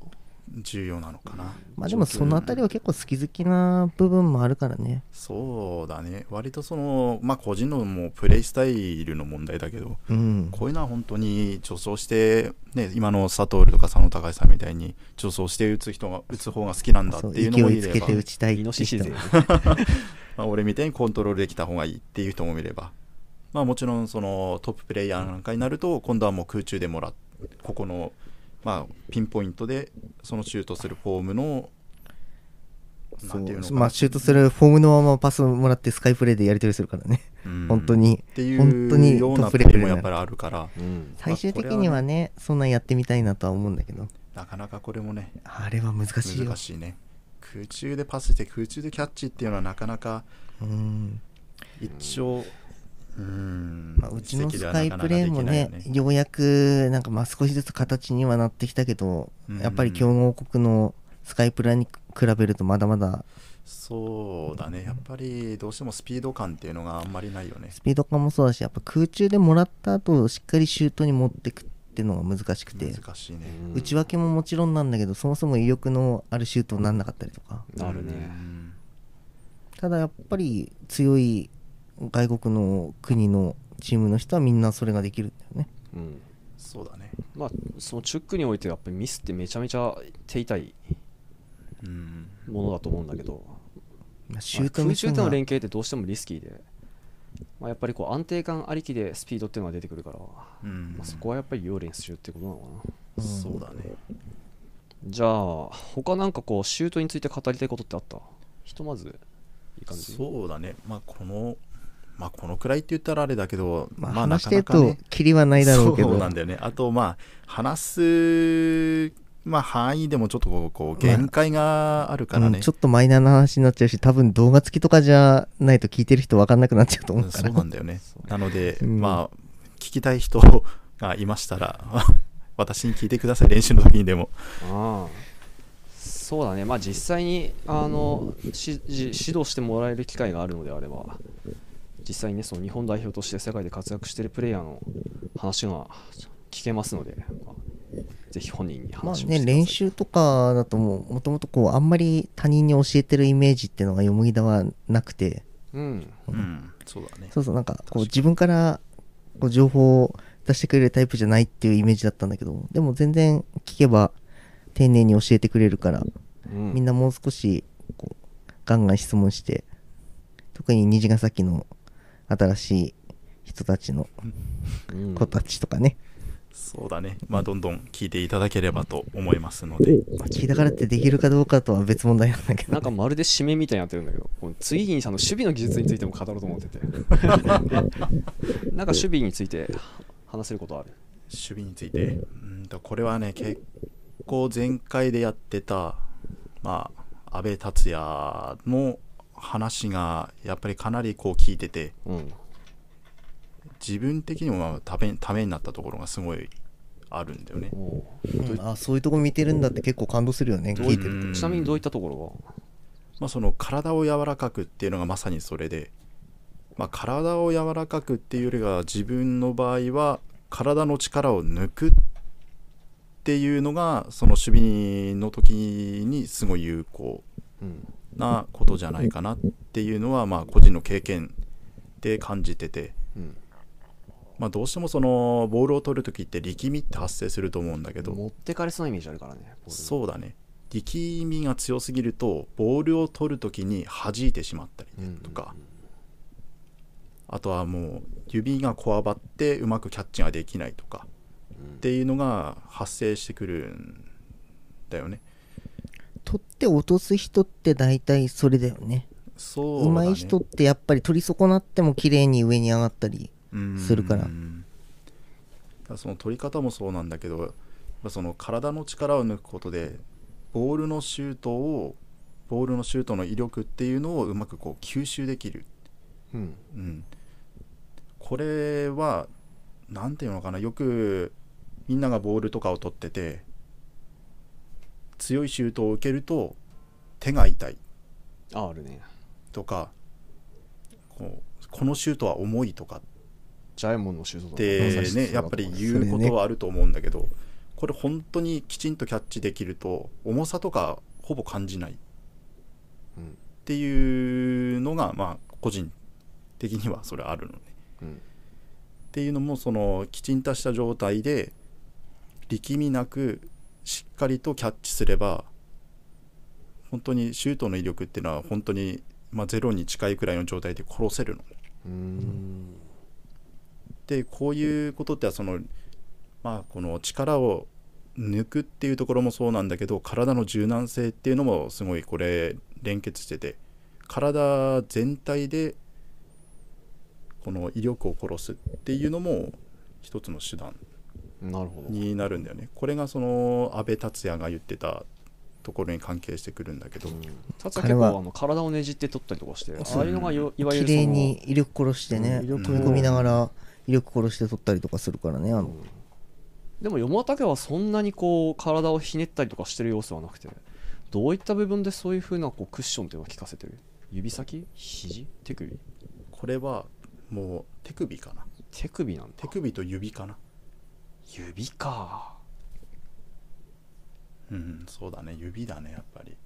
重要なのかな。まあでもそのあたりは結構好き好きな部分もあるからね。そうだね。割とそのまあ個人のもうプレイスタイルの問題だけどうん。こういうのは本当に助走して、ね、今の佐藤とか佐野隆さんみたいに助走して打つ人が打つ方が好きなんだっていうの勢もいればい まあ、俺みたいにコントロールできた方がいいっていう人もいれば、まあ、もちろんそのトッププレイヤーなんかになると今度はもう空中でもらっここの、まあ、ピンポイントでそのシュートするフォームのまあシュートするフォームのままパスもらってスカイプレーでやり取りするからね。うん。本当に。ってい本当にうようトッなプレベル。もやっぱりあるから。うん。最終的にはねそんなんやってみたいなとは思うんだけど。なかなかこれもねあれは難しいよ。難しいね。空中でパスして空中でキャッチっていうのはなかなかうん。一応うん。まあ、うちのスカイプレーもねようやくなんかまあ少しずつ形にはなってきたけど、うん。やっぱり強豪国のスカイプラに比比べるとまだまだそうだね。やっぱりどうしてもスピード感っていうのがあんまりないよね。スピード感もそうだしやっぱ空中でもらった後しっかりシュートに持ってくっていうのが難しくて。難しいね。うん内訳ももちろんなんだけどそもそも威力のあるシュートになんなかったりとか。なるね。うん。ただやっぱり強い外国の国のチームの人はみんなそれができるんだよね。うん。そうだね。まあそのチュックにおいてやっぱりミスってめちゃめちゃ手痛いうん。ものだと思うんだけど。シュートまあ空中での連携ってどうしてもリスキーで、まあ、やっぱりこう安定感ありきでスピードっていうのが出てくるから、うん。まあ、そこはやっぱり要練習ってことなのかな。うんそうだね。じゃあ他なんかこうシュートについて語りたいことってあった？ひとまずいい感じ？そうだね。まあこのまあこのくらいって言ったらあれだけどまあな話してるとかなかね。キリはないだろうけど。そうなんだよね。あとまあ話すまあ範囲でもちょっとこう限界があるからね、うんちょっとマイナーな話になっちゃうし多分動画付きとかじゃないと聞いてる人分かんなくなっちゃうと思うかそらうなんだよね。なので、うん。まあ聞きたい人がいましたら 私に聞いてください練習の時にでも。ああ。そうだね。まあ実際にあのしじ指導してもらえる機会があるのであれば実際にねその日本代表として世界で活躍しているプレイヤーの話が聞けますので、まあぜひ本人にまあ話をしてください、ね練習とかだともうもともとこうあんまり他人に教えてるイメージっていうのがよもぎだはなくて。うん。うん。そうだね。そうそうなんかこう自分からこう情報を出してくれるタイプじゃないっていうイメージだったんだけどでも全然聞けば丁寧に教えてくれるからうん。みんなもう少しこうガンガン質問して特に虹ヶ崎の新しい人たちのうん。子たちとかね、そうだね。まあどんどん聞いていただければと思いますので。まあ聞いたからってできるかどうかとは別問題なんだけど。なんかまるで締めみたいになってるんだけど、この次にさんの守備の技術についても語ろうと思ってて。なんか守備について話せることある？守備について？うんとこれはね結構前回でやってたまあ阿部達也の話がやっぱりかなりこう聞いててうん。自分的にもまあためためになったところがすごいあるんだよね。おう。うんあそういうとこ見てるんだって結構感動するよね聞いてるうん。ちなみにどういったところまあ、その体を柔らかくっていうのがまさにそれで、まあ、体を柔らかくっていうよりは自分の場合は体の力を抜くっていうのがその守備の時にすごい有効。がうん。なことじゃないかなっていうのはまあ個人の経験で感じてて、うん。まあ、どうしてもそのボールを取る時って力みって発生すると思うんだけど持ってかれそうなイメージあるからね。そうだね力みが強すぎるとボールを取る時に弾いてしまったりうん。とか、あとはもう指がこわばってうまくキャッチができないとかうんっていうのが発生してくるんだよね。取って落とす人って大体それだよね。そうだね。上手い人ってやっぱり取り損なっても綺麗に上に上がったりするから。その取り方もそうなんだけどその体の力を抜くことでボールのシュートをボールのシュートの威力っていうのをうまくこう吸収できる、うん。うん、これは何ていうのかな。よくみんながボールとかを取ってて強いシュートを受けると手が痛い。あ、あるね。とかこのシュートは重いとか。ジャイモンのシュートとか。でまさにそうだね。やっぱり言うことはあると思うんだけど、これ本当にきちんとキャッチできると重さとかほぼ感じない。っうんていうのがまあ個人的にはそれあるのね。うん。っていうのもそのきちんとした状態で力みなくしっかりとキャッチすれば本当にシュートの威力っていうのは本当に、まあ、ゼロに近いくらいの状態で殺せるの。でこういうことってはそのまあこの力を抜くっていうところもそうなんだけど体の柔軟性っていうのもすごいこれ連結してて体全体でこの威力を殺すっていうのも一つの手段。になるんだよね。これがその阿部達也が言ってたところに関係してくるんだけど、うん。達也結構あの体をねじって取ったりとかして、そう。ああいうのがよいわゆ綺るその麗に威力殺してね飛び込みながら威力殺して取ったりとかするからねあの。でも山竹はそんなにこう体をひねったりとかしてる様子はなくてどういった部分でそういう風なこうクッションっていうのを効かせてる？指先？肘？手首？これはもう手首かな。手首なんだ。手首と指かな指か。うんそうだね。指だねやっぱり。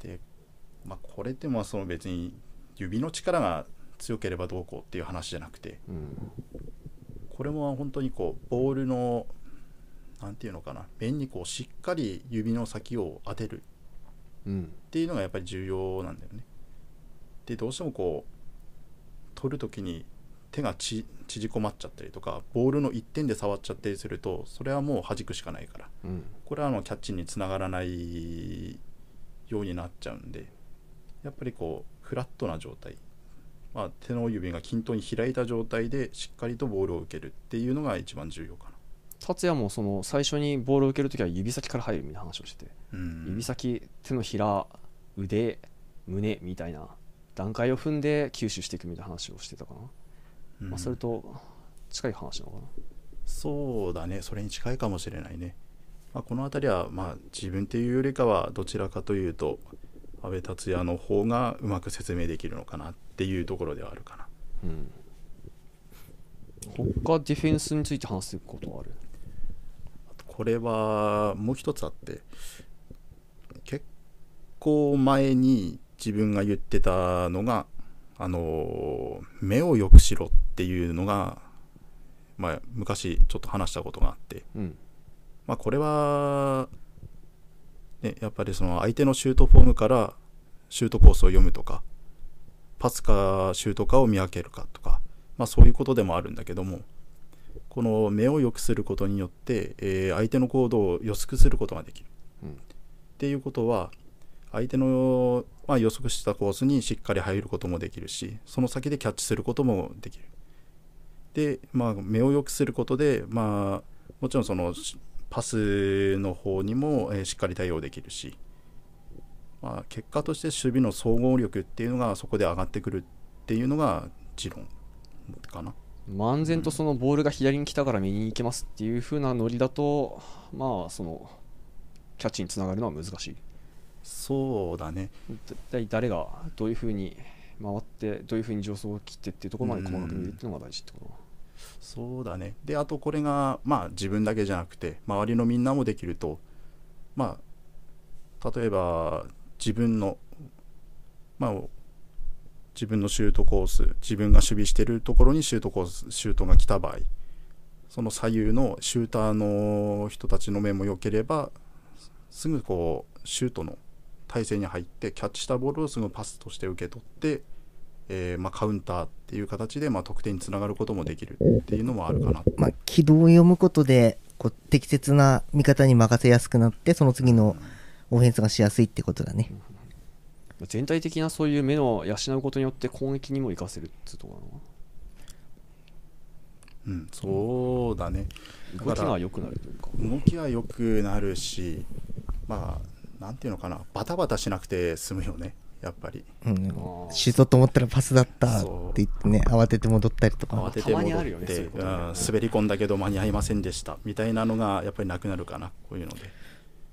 でまあこれってまあその別に指の力が強ければどうこうっていう話じゃなくてうんこれも本当にこうボールのなんていうのかな面にこうしっかり指の先を当てる。っていうのがやっぱり重要なんだよね。でどうしてもこう取る時に手がち縮こまっちゃったりとかボールの一点で触っちゃったりするとそれはもう弾くしかないから。うんこれはあのキャッチにつながらないようになっちゃうんでやっぱりこうフラットな状態、まあ、手の指が均等に開いた状態でしっかりとボールを受けるっていうのが一番重要かな。達也もその最初にボールを受けるときは指先から入るみたいな話をしてて、うん。指先手のひら腕胸みたいな段階を踏んで吸収していくみたいな話をしてたかな、うん。まあ、それと近い話なのかな。そうだね。それに近いかもしれないね、まあ、この辺りはまあ自分っていうよりかはどちらかというと阿部達也の方がうまく説明できるのかなっていうところではあるかな。うん。他ディフェンスについて話すことはあるこれはもう一つあって結構前に自分が言ってたのがあの目を良くしろっていうのが、まあ、昔ちょっと話したことがあってうんまあ、これは、ね、やっぱりその相手のシュートフォームからシュートコースを読むとかパスかシュートかを見分けるかとか、まあ、そういうことでもあるんだけどもこの目を良くすることによって、えー相手の行動を予測することができる。うんっていうことは相手の、まあ、予測したコースにしっかり入ることもできるしその先でキャッチすることもできる。で、まあ、目を良くすることで、まあ、もちろんそのパスの方にも、えーしっかり対応できるし、まあ、結果として守備の総合力っていうのがそこで上がってくるっていうのが持論かな。漫然とそのボールが左に来たから右に行けますっていう風なノリだとまあそのキャッチにつながるのは難しいそうだね。誰がどういう風に回ってどういう風に助走を切ってっていうところまで細かく見るっていうのが大事ってことだそうだね。で、あとこれが、まあ自分だけじゃなくて、周りのみんなもできると、まあ、例えば自分の、まあ、自分のシュートコース、自分が守備してるところにシュートコース、シュートが来た場合、その左右のシューターの人たちの目も良ければ、すぐこう、シュートの体勢に入って、キャッチしたボールをすぐパスとして受け取って、えーまあ、カウンターっていう形で、まあ、得点につながることもできるっていうのもあるかな。まあ、軌道を読むことでこう適切な見方に任せやすくなってその次のオフェンスがしやすいってことだね。全体的なそういう目の養うことによって攻撃にも活かせるっていうとこうん、そうだね。動きが良くなるというか動きは良くなるし、まあ、なんていうのかな、バタバタしなくて済むよね、やっぱり。うんあーシュートと思ったらパスだったってそう言ってね慌てて戻ったりと慌かてて戻って、滑り込んだけど間に合いませんでしたみたいなのがやっぱりなくなるかな、こういうので。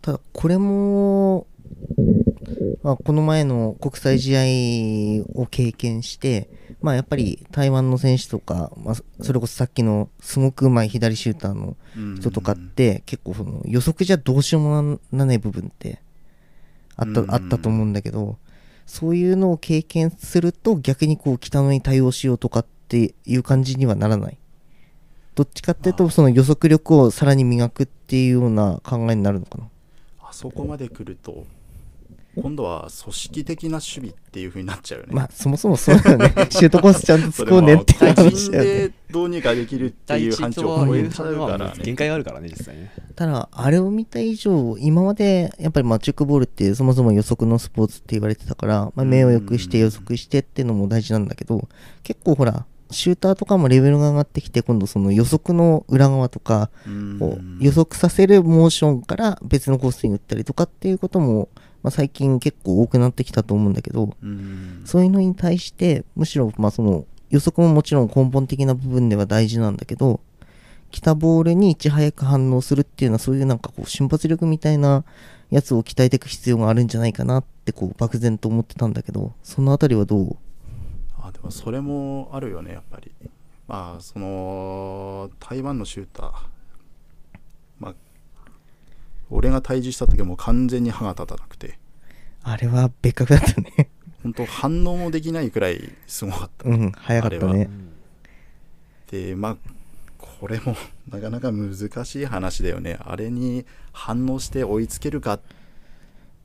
ただこれも、まあ、この前の国際試合を経験して、まあ、やっぱり台湾の選手とか、まあ、それこそさっきのすごくうまい左シューターの人とかって結構その予測じゃどうしようもならない部分ってあった,、うん。あったと思うんだけどそういうのを経験すると逆にこう北野に対応しようとかっていう感じにはならない。どっちかっていうまあとその予測力をさらに磨くっていうような考えになるのかな。あそこまで来ると、今度は組織的な守備っていう風になっちゃうよね。まあそもそもそうだよね。シュートコースちゃんと使おうねっていうそれも個人話だよね。でどうにかできるっていう範疇を超えちゃうからね。限界があるからね実際ね。ただあれを見た以上今までやっぱりまあチェックボールってそもそも予測のスポーツって言われてたから、まあ、目を良くして予測してっていうのも大事なんだけど結構ほらシューターとかもレベルが上がってきて今度その予測の裏側とか予測させるモーションから別のコースに打ったりとかっていうことも、まあ、最近結構多くなってきたと思うんだけどうん。そういうのに対して、むしろ、まあその、予測ももちろん根本的な部分では大事なんだけど、来たボールにいち早く反応するっていうのは、そういうなんかこう、瞬発力みたいなやつを鍛えていく必要があるんじゃないかなってこう漠然と思ってたんだけどそのあたりはどう？あでもそれもあるよねやっぱり。まあその台湾のシューター。まあ俺が対峙した時はもう完全に歯が立たなくて。あれは別格だったね。本当反応もできないくらいすごかった、うん早かったね。でまあこれもなかなか難しい話だよね。あれに反応して追いつけるかっ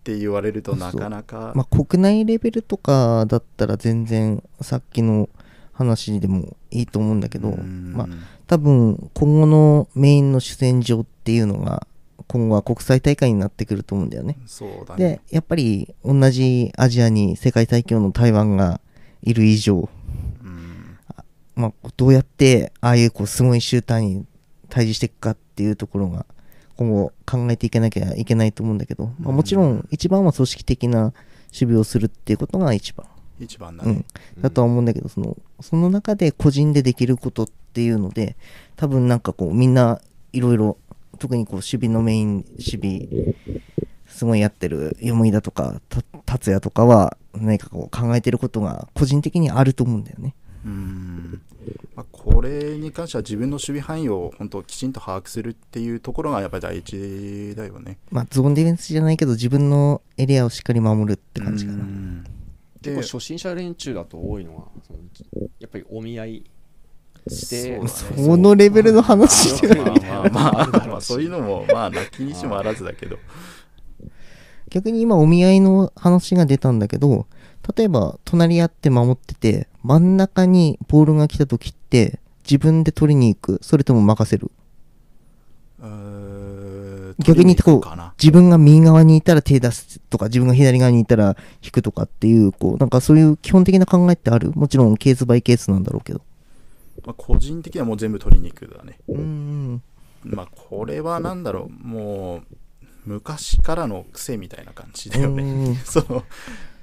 て言われるとなかなか。まあ国内レベルとかだったら全然さっきの話でもいいと思うんだけどうん。まあ多分今後のメインの主戦場っていうのが今後は国際大会になってくると思うんだよね。そうだでねやっぱり同じアジアに世界最強の台湾がいる以上、うん。まあ、どうやってああいうこうすごいシューターに対峙していくかっていうところが今後考えていけなきゃいけないと思うんだけど、まあ、もちろん一番は組織的な守備をするっていうことが一番、一番だね。うん、だとは思うんだけどそのその中で個人でできることっていうので多分なんかこうみんないろいろ特にこう守備のメイン守備すごいやってるよもぎだとかた達也とかは何かこう考えてることが個人的にあると思うんだよね。うんまあ、これに関しては自分の守備範囲を本当きちんと把握するっていうところがやっぱり第一だよね。まあゾーンディフェンスじゃないけど自分のエリアをしっかり守るって感じかな。結構初心者連中だと多いのはそのやっぱりお見合いしてね。そのレベルの話してるよくまあまあまあまあ そういうのもまあなきにしもあらずだけど。逆に今お見合いの話が出たんだけど例えば隣り合って守ってて真ん中にボールが来た時って自分で取りに行くそれとも任せる？逆にこう自分が右側にいたら手出すとか自分が左側にいたら引くとかっていうこうなんかそういう基本的な考えってある？もちろんケースバイケースなんだろうけどまあ、個人的にはもう全部取りに行くだね。うーんまあこれはなんだろうもう昔からの癖みたいな感じだよね。うん その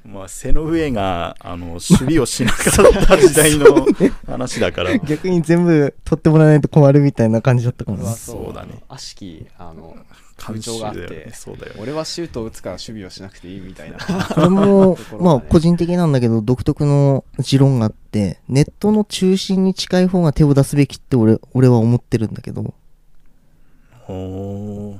まあ背の上があの守備をしなかった時代の 話だから。逆に全部取ってもらわないと困るみたいな感じだったかな俺はそうだね悪しきあの監風潮があってねそうだよね。俺はシュートを打つから守備をしなくていいみたいな。これもまあ個人的なんだけど 独特の持論があってネットの中心に近い方が手を出すべきって俺俺は思ってるんだけど。ほー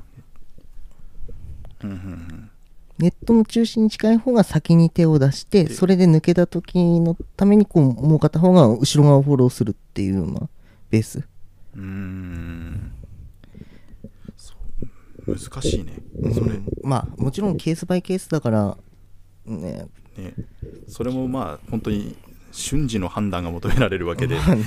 うんうんうん。ネットの中心に近い方が先に手を出してでそれで抜けた時のためにこうもう片方が後ろ側をフォローするっていうようなベース。うーん難しいね。それ、うんまあもちろんケースバイケースだからね。ね。それもまあ本当に瞬時の判断が求められるわけで、まあね。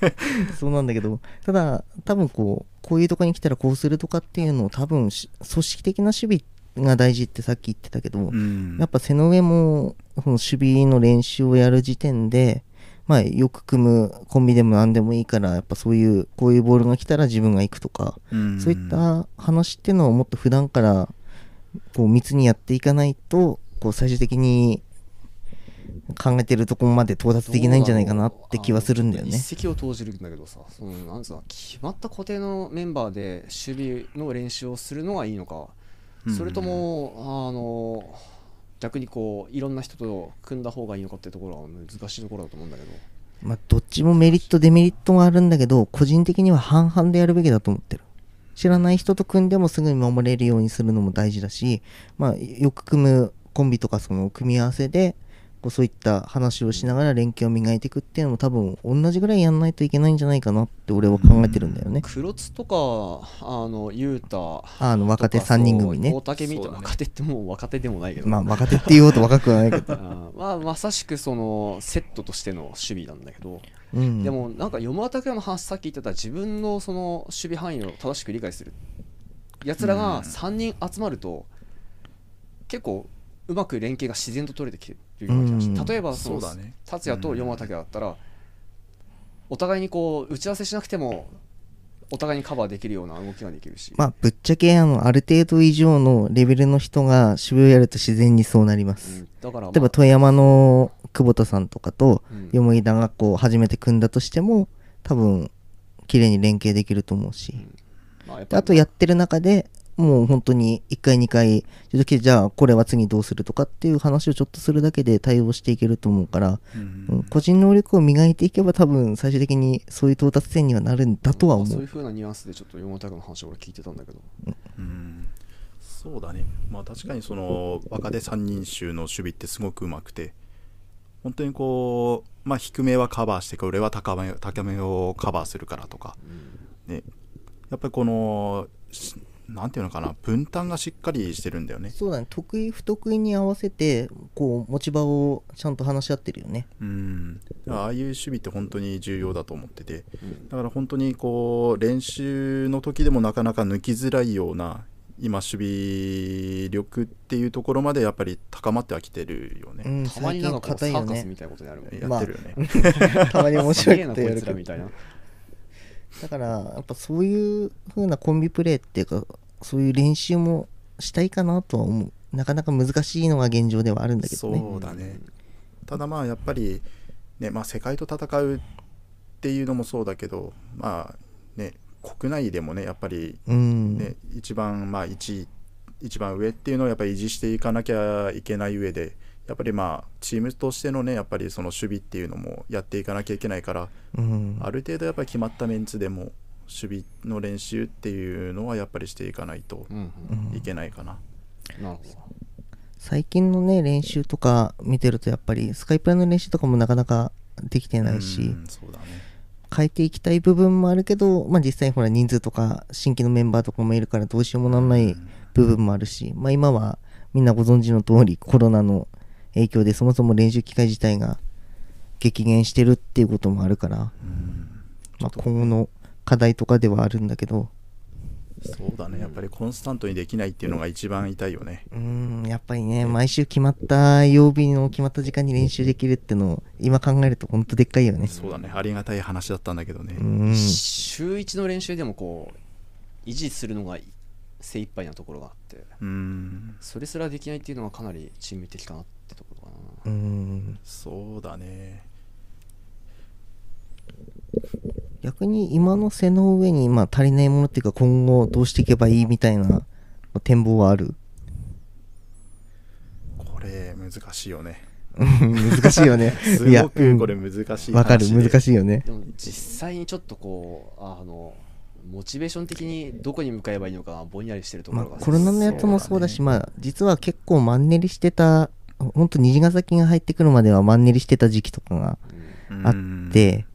そうなんだけど。ただ多分こうこういうとこに来たらこうするとかっていうのを多分し組織的な守備が大事ってさっき言ってたけど、うん。やっぱ背の上もその守備の練習をやる時点で、まあ、よく組むコンビでも何でもいいからやっぱそういうこういうボールが来たら自分が行くとか、うん。そういった話っていうのをもっと普段からこう密にやっていかないとこう最終的に考えてるところまで到達できないんじゃないかなって気はするんだよね。一石を投じるんだけどさそのなんつうの決まった固定のメンバーで守備の練習をするのがいいのか、それともあの逆にこういろんな人と組んだ方がいいのかっていうところは難しいところだと思うんだけど。まあ、どっちもメリットデメリットがあるんだけど個人的には半々でやるべきだと思ってる。知らない人と組んでもすぐに守れるようにするのも大事だし、まあ、よく組むコンビとかその組み合わせでこうそういった話をしながら連携を磨いていくっていうのも多分同じぐらいやんないといけないんじゃないかなって俺は考えてるんだよね、黒津とかあの雄太。あの若手3人組ね。大竹みたいな、若手ってもう若手でもないけど、まあ若手って言おうと若くはないけど、まあまさしくそのセットとしての守備なんだけど、うん、でもなんか読む拓也の話さっき言ってた自分のその守備範囲を正しく理解するやつらが3人集まると結構うまく連携が自然と取れてきてるような気がしうん。例えばそのそうだね。達也と読む拓也だったらお互いにこう打ち合わせしなくてもお互いにカバーできるような動きができるし、まあぶっちゃけあのある程度以上のレベルの人が守備をやると自然にそうなります、うん。だから、まあ例えば富山の久保田さんとかとうん。よもぎだがこう初めて組んだとしても多分綺麗に連携できると思うし、まあやっぱりであとやってる中でもう本当に1回2回じゃあこれは次どうするとかっていう話をちょっとするだけで対応していけると思うから、うん。うん個人能力を磨いていけば多分最終的にそういう到達点にはなるんだとは思う。そういう風なニュアンスでちょっと山田君の話を俺聞いてたんだけど。うん。そうだね。まあ確かにその若手三人衆の守備ってすごくうまくて本当にこうまあ低めはカバーして俺は高め高めをカバーするからとか。ね。やっぱりこのしなんていうのかな分担がしっかりしてるんだよね。そうだね。得意不得意に合わせてこう持ち場をちゃんと話し合ってるよね。うん。ああいう守備って本当に重要だと思ってて。うんだから本当にこう練習の時でもなかなか抜きづらいような今守備力っていうところまでやっぱり高まってはきてるよね、うんたまになんかこうサ最近硬いよね。ーカスみたいなことになるもんね。やってるよね、たまに面白いことやるけど。つらみたいなだからやっぱそういう風なコンビプレーっていうかそういう練習もしたいかなとは思う。なかなか難しいのが現状ではあるんだけどね。そうだね。ただまあやっぱりねまあ世界と戦うっていうのもそうだけどまあね国内でもねやっぱりうん、ね、一番まあ1位一番上っていうのをやっぱり維持していかなきゃいけない上でやっぱりまあチームとしてのねやっぱりその守備っていうのもやっていかなきゃいけないからうんある程度やっぱり決まったメンツでも守備の練習っていうのはやっぱりしていかないとうんうんいけないかな。最近のね練習とか見てるとやっぱりスカイプラの練習とかもなかなかできてないし、うんそうだね。変えていきたい部分もあるけど、まあ、実際ほら人数とか新規のメンバーとかもいるからどうしようもなんないうん部分もあるし、まあ、今はみんなご存知の通りコロナの影響でそもそも練習機会自体が激減してるっていうこともあるから、うん。まあ、今後の課題とかではあるんだけど。そうだね。やっぱりコンスタントにできないっていうのが一番痛いよね。うーん。やっぱりね毎週決まった曜日の決まった時間に練習できるってのを今考えるとほんとでっかいよね。そうだね。ありがたい話だったんだけどね。うん。週1の練習でもこう維持するのが精一杯なところがあってうん。それすらできないっていうのはかなりチーム的かなってところかうな、ん。そうだね。逆に今の背の上にまあ足りないものっていうか今後どうしていけばいいみたいな展望はある？これ難しいよね。うん難しいよね。すいやごくこれ難しいわかる。難い。しいよね。でも実際にちょっとこうあのモチベーション的にどこに向かえばいいのかぼんやりしてるとこまあろが、コロナのやつもそうだしそうまあ実は結構マンネリしてたほんと虹ヶ崎が入ってくるまではマンネリしてた時期とかがうんあって、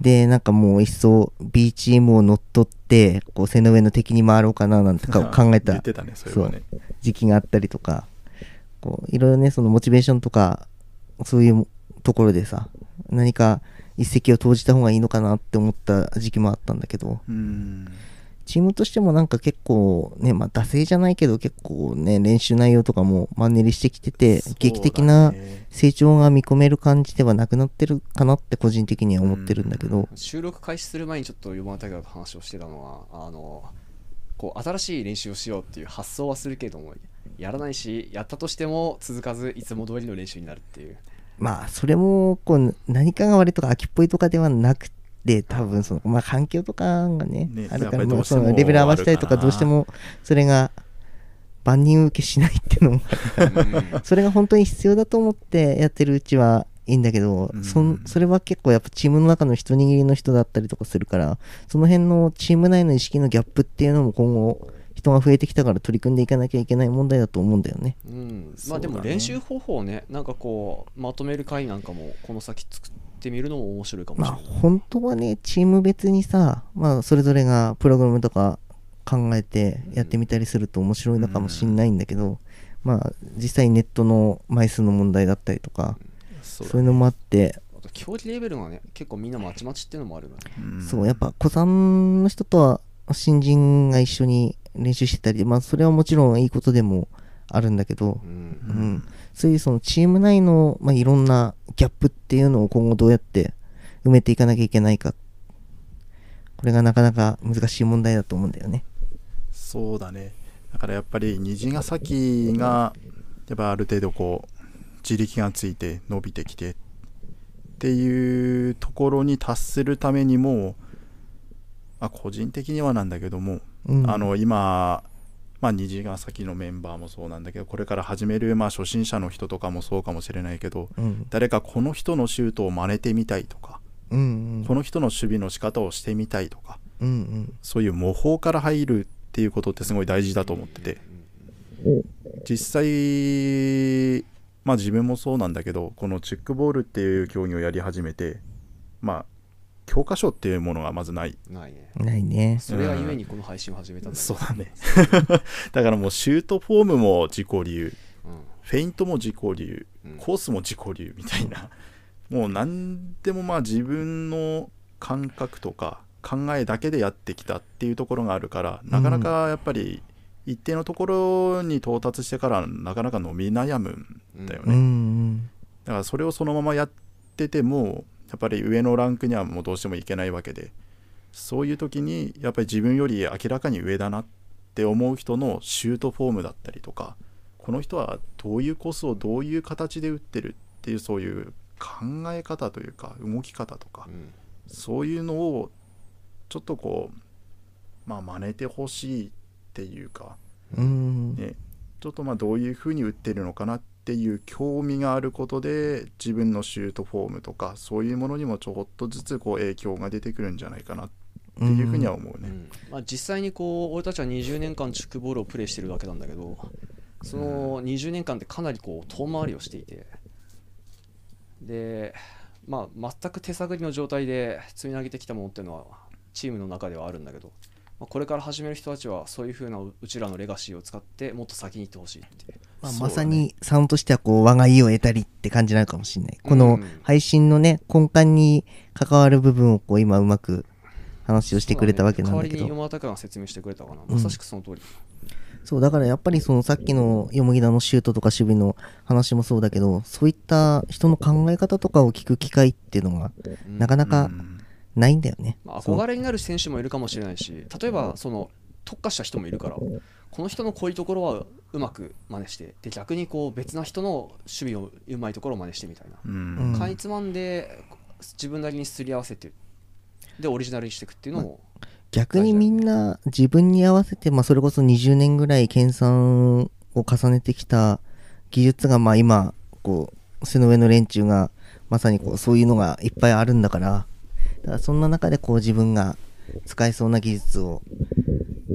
で、なんかもう一層 B チームを乗っ取って、こう背の上の敵に回ろうかななんてか 考え言たってたね、ね。時期があったりとか、こういろいろね、そのモチベーションとか、そういうところでさ、何か一石を投じた方がいいのかなって思った時期もあったんだけど、うん。チームとしてもなんか結構ね、まあ、惰性じゃないけど結構ね、練習内容とかもマンネリしてきてて、ね。劇的な成長が見込める感じではなくなってるかなって個人的には思ってるんだけど、収録開始する前にちょっと山田が話をしてたのはあのこう新しい練習をしようっていう発想はするけどもやらないしやったとしても続かずいつも通りの練習になるっていう。まあ、それも、こう、何かが悪いとか秋っぽいとかではなくて、多分その、まあ、環境とかがね、ねあるから、やっぱりどまあうそのレベル合わせたりとか、どうしても、それが、万人受けしないっていうのもそれが本当に必要だと思ってやってるうちはいいんだけど、うん。そんそれは結構やっぱチームの中の一握りの人だったりとかするから、その辺のチーム内の意識のギャップっていうのも今後、人が増えてきたから取り組んでいかなきゃいけない問題だと思うんだよね。うん、まあでも練習方法をねなんかこうまとめる会なんかもこの先作ってみるのも面白いかもしまあれない、本当はね、チーム別にさ、まあそれぞれがプログラムとか考えてやってみたりすると面白いのかもしんないんだけど、まあ実際ネットの枚数の問題だったりとか、そうそういうのもあって、あと競技レベルがね結構みんなまちまちっていうのもあるよね。うん。そう、やっぱ子さんの人とは新人が一緒に練習してたり、まあそれはもちろんいいことでもあるんだけどう、ん。うん、そういうそのチーム内の、まあ、いろんなギャップっていうのを今後どうやって埋めていかなきゃいけないか。これがなかなか難しい問題だと思うんだよね。そうだねだからやっぱり虹ヶ崎がやっぱある程度こう自力がついて伸びてきてっていうところに達するためにも、まあ、個人的にはなんだけども、うん、あの今まあ、虹ヶ崎のメンバーもそうなんだけどこれから始める、まあ、初心者の人とかもそうかもしれないけどうん。誰かこの人のシュートを真似てみたいとか、うんうん。この人の守備の仕方をしてみたいとかうんうん。そういう模倣から入るっていうことってすごい大事だと思ってて。実際まあ自分もそうなんだけどこのチェックボールっていう競技をやり始めてまあ教科書っていうものがまずない。ないね。ないね。それがゆえにこの配信を始めたんだよそうだね。だからもうシュートフォームも自己流。フェイントも自己流。うん。うんコースも自己流みたいな。もう何でもまあ自分の感覚とか考えだけでやってきたっていうところがあるからなかなかやっぱり一定のところに到達してからなかなか伸び悩むんだようんうね、ん。だからそれをそのままやっててもやっぱり上のランクにはもうどうしてもいけないわけでそういう時にやっぱり自分より明らかに上だなって思う人のシュートフォームだったりとかこの人はどういうコースをどういう形で打ってるっていうそういう考え方というか動き方とかうん。そういうのをちょっとこうまあ真似てほしいっていうかうん。ね、ちょっとまあどういうふうに打ってるのかなっていう興味があることで自分のシュートフォームとかそういうものにもちょこっとずつこう影響が出てくるんじゃないかなっていうふうには思うね。うん。まあ、実際にこう俺たちは20年間チュックボールをプレーしてるわけなんだけどその20年間ってかなりこう遠回りをしていて。で、まあ、全く手探りの状態で積み上げてきたものっていうのはチームの中ではあるんだけど、まあ、これから始める人たちはそういうふうなううちらのレガシーを使ってもっと先に行ってほしいってまあ、まさにサウンドとしてはこう我が意を得たりって感じなのかもしれない。このうん配信のね、根幹に関わる部分をこう今うまく話をしてくれたわけなんだけど。代わりに山田君が説明してくれたかな、うん。まさしくその通り。そう、だからやっぱりそのさっきのよもぎだのシュートとか守備の話もそうだけど、そういった人の考え方とかを聞く機会っていうのがうん。なかなかうんないんだよね。憧れになる選手もいるかもしれないし例えばその特化した人もいるからこの人のこういうところはうまく真似してで逆にこう別な人の守備をうまいところを真似してみたいな、うん。うんかいつまんで自分なりにすり合わせてでオリジナルにしていくっていうのも、逆にみんな自分に合わせて、まあ、それこそ20年ぐらい研鑽を重ねてきた技術が、まあ、今こう背の上の連中がまさにこうそういうのがいっぱいあるんだからだからそんな中でこう自分が使えそうな技術を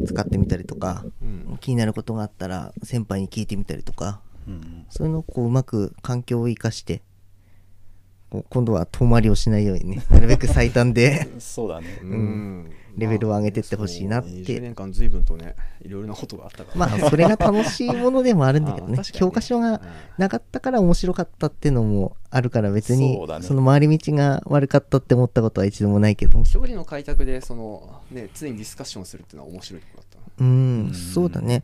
使ってみたりとかうん。気になることがあったら先輩に聞いてみたりとかうんそういうのをこううまく環境を生かして今度は遠回りをしないようにねなるべく最短で。そうだね。うんレベルを上げてってほしいなって。そう20年間随分とねいろいろなことがあったから、まあそれが楽しいものでもあるんだけどね。あー確かに教科書がなかったから面白かったっていうのもあるから別にその回り道が悪かったって思ったことは一度もないけど。一人の開拓でその、ね、常にディスカッションするっていうのは面白いところだったな。うんうんそうだね。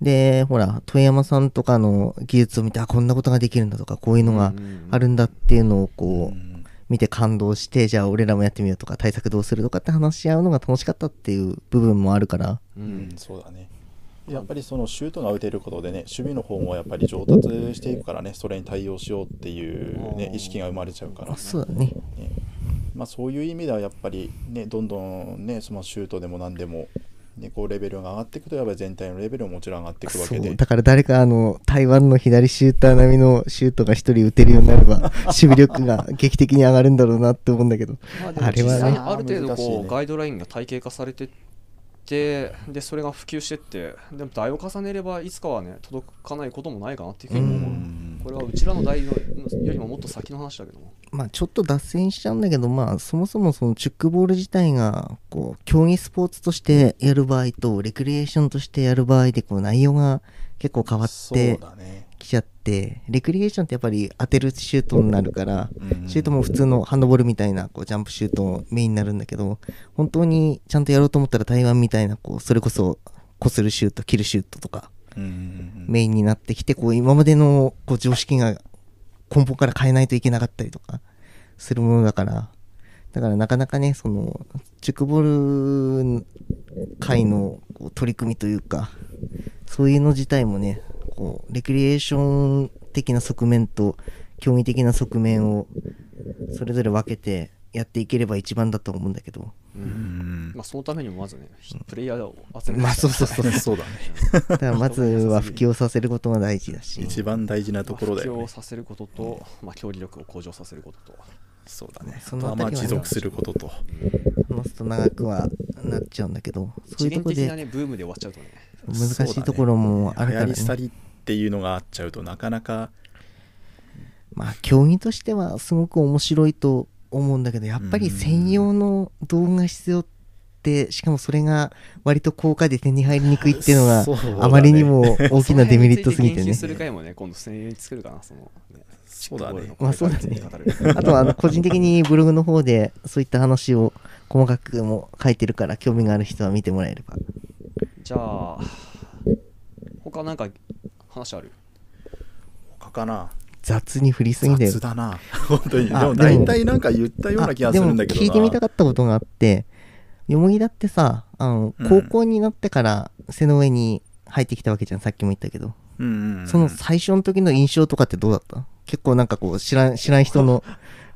でほら富山さんとかの技術を見てあこんなことができるんだとかこういうのがあるんだっていうのをこううん見て感動してじゃあ俺らもやってみようとか対策どうするとかって話し合うのが楽しかったっていう部分もあるから。ううんん、そうだね。やっぱりそのシュートが打てることでね、守備の方もやっぱり上達していくからね、それに対応しようっていう、ね意識が生まれちゃうから、そうだね。ね。まあ、そういう意味ではやっぱり、ね、どんどん、ね、そのシュートでも何でも、ね、こうレベルが上がっていくと、やっぱり全体のレベルももちろん上がっていくわけで。だから誰かあの台湾の左シューター並みのシュートが一人打てるようになれば 守備力が劇的に上がるんだろうなって思うんだけど。まあれはね。実際にある程度こうガイドラインが体系化されてってでそれが普及してってでも代を重ねればいつかはね届かないこともないかなっていうふうにう。思う、んこれはうちらの代のよりももっと先の話だけどもまあちょっと脱線しちゃうんだけどまあそもそもそのチュックボール自体がこう競技スポーツとしてやる場合とレクリエーションとしてやる場合でこう内容が結構変わって。きちゃってレクリエーションってやっぱり当てるシュートになるからうんシュートも普通のハンドボールみたいなこうジャンプシュートメインになるんだけど本当にちゃんとやろうと思ったら台湾みたいなこうそれこそこするシュートキルシュートとかうんメインになってきてこう今までのこう常識が根本から変えないといけなかったりとかするものだから。だからなかなかねそのチュクボール界のこう取り組みというかそういうの自体もねこうレクリエーション的な側面と競技的な側面をそれぞれ分けてやっていければ一番だと思うんだけど。うん。まあ、そのためにもまずね、プレイヤーを集めまあそうそうそうそうだね。だからまずは普及させることが大事だし。一番大事なところだよね。普及をさせることと、まあ、競技力を向上させること。と。そうだね。そあとはまあのあたりはね持続することと。話すと長くはなっちゃうんだけど。そう一いうとこで元的なね、ブームで終わっちゃうとね。難しいところもある流からね。行り廃りっていうのがあっちゃうとなかなか。まあ競技としてはすごく面白いと思うんだけどやっぱり専用の道具が必要ってしかもそれが割と高価で手に入りにくいっていうのがあまりにも大きなデメリットすぎてね。する回もね、今度専用に作るかな、その、ね、そうだね。まあそうだね。チックボールのこれからに語る。あとはあの個人的にブログの方でそういった話を細かくも書いてるから興味がある人は見てもらえれば。じゃあ、他なんか話ある？他かな雑に振りすぎだよ雑だな。本当に。でもあでも大体なんか言ったような気がするんだけどな。あでも聞いてみたかったことがあってよもぎだってさあのうん。高校になってから背の上に入ってきたわけじゃんさっきも言ったけど、うんうんうん。その最初の時の印象とかってどうだった？結構なんかこう知らん知らん人の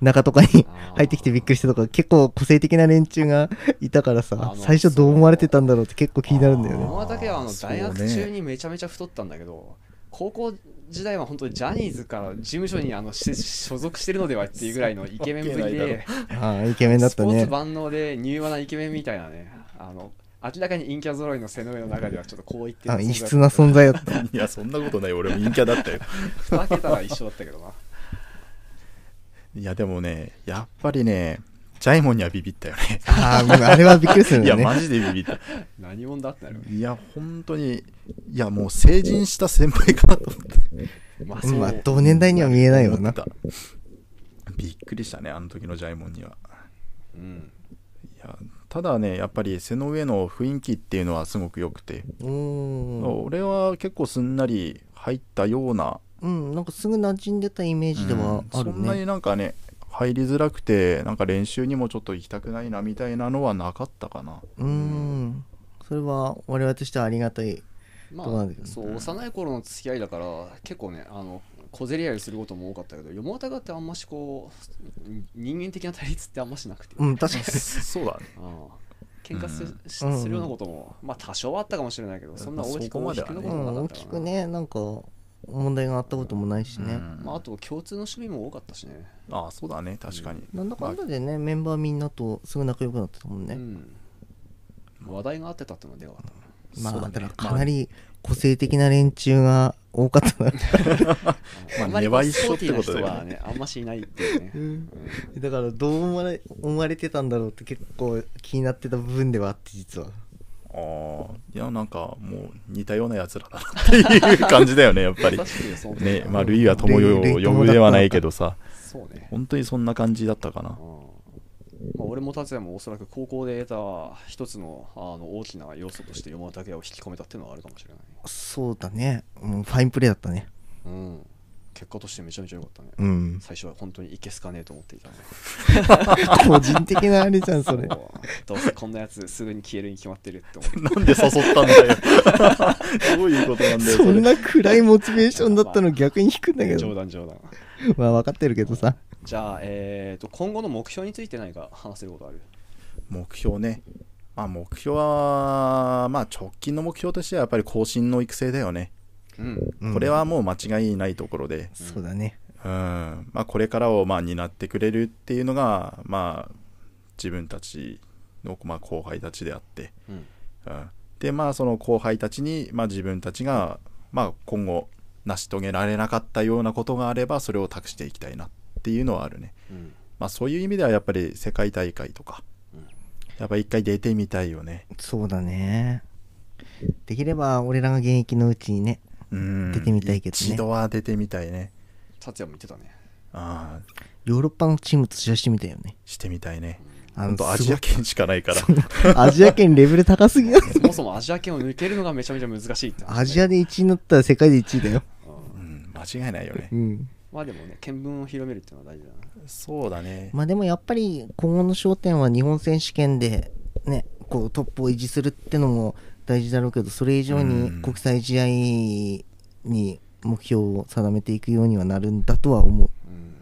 中とかに入ってきてびっくりしたとか結構個性的な連中がいたからさ最初どう思われてたんだろうって結構気になるんだよね。山田家はあの大学中にめちゃめちゃ太ったんだけど、高校時代は本当にジャニーズから事務所にあのし所属してるのではっていうぐらいのイケメンぶりで、ああイケメンだっスポーたねツ万能で柔和なイケメンみたいなね、あの明らかに陰キャ揃いの背の上の中ではちょっとこう言ってあ異質な存在だったいやそんなことない。俺も陰キャだったよ。蓋開けたら一緒だったけどな。いやでもねやっぱりねジャイモンにはビビったよね。あああれはびっくりするいやマジでビビった。何者だってなる。いや本当にいやもう成人した先輩かなと思って。まあう。んまあ同年代には見えないよな。びっくりしたねあの時のジャイモンには。うん。いやただねやっぱり背の上の雰囲気っていうのはすごく良くて、うー。ん俺は結構すんなり入ったような。うんなんかすぐ馴染んでたイメージではあるうんそんなにねなんかね入りづらくてなんか練習にもちょっと行きたくないなみたいなのはなかったかな。うーん。それは我々としてはありがたいまあ、そう、幼い頃の付き合いだから、結構ね、あの、小競り合いすることも多かったけど、山田がってあんましこう、人間的な対立ってあんましなくて。うん確かに。そ うだねああ喧嘩す,、うん。しするようなことも、まあ多少はあったかもしれないけど、そんな大きくなかったかなん大きくねなんか問題があったこともないしね、うん。まあ、あと共通の趣味も多かったしね。ああそうだね。確かに、なんだかんだでね、メンバーみんなとすぐ仲良くなってたもんね、うん。話題が合ってたってのはでかかったな。まあそうだね。だからかなり個性的な連中が多かったな、まあんまり根は一緒ってスポーティーなことだよね人はね、あんましいないっていうね。うん。だからどう思われ思われてたんだろうって結構気になってた部分ではあって実はああいやなんかもう似たようなやつらだなっていう感じだよね やっぱり。ねまあ類は友よ呼ぶではないけどさ。そうね。本当にそんな感じだったかな。うん。まあ、俺も達也もおそらく高校で得た一つのあの大きな要素として山田家を引き込めたっていうのはあるかもしれない。そうだね、うん、ファインプレーだったね。うん。結果としてめちゃめちゃ良かったね。うん。最初は本当にいけすかねえと思っていたね。個人的なあれじゃんそれ。どうせこんなやつすぐに消えるに決まってるって思って。なんで誘ったんだよ。どういうことなんだよそんな暗いモチベーションだったの逆に引くんだけ冗ど談冗談。まあ分かってるけどさ。じゃあ、えー、と今後の目標について何か話せることある？目標ね。まあ目標はまあ直近の目標としてはやっぱり更新の育成だよね、これはもう間違いないところで、そうだね。うん。まあ、これからをまあ担ってくれるっていうのがまあ自分たちのまあ後輩たちであって、うん。うん、でまあその後輩たちにまあ自分たちがまあ今後成し遂げられなかったようなことがあればそれを託していきたいなっていうのはあるね。うん。まあそういう意味ではやっぱり世界大会とかうん。やっぱ一回出てみたいよね。そうだね。できれば俺らが現役のうちにねうん出てみたいけどね。一度は出てみたいね。達也も言ってたね。ああヨーロッパのチームと試合してみたいよね。してみたいね。あほんとアジア圏しかないから。アジア圏レベル高すぎなそもそもアジア圏を抜けるのがめちゃめちゃ難しいって話ね、アジアで1位になったら世界で1位だよ。うんうん。間違いないよね。うん。まあでもね、見聞を広めるっていうのは大事だな。そうだね。まあでもやっぱり今後の焦点は日本選手権でねこうトップを維持するってのも大事だろうけどそれ以上にうん。国際試合に目標を定めていくようにはなるんだとは思う。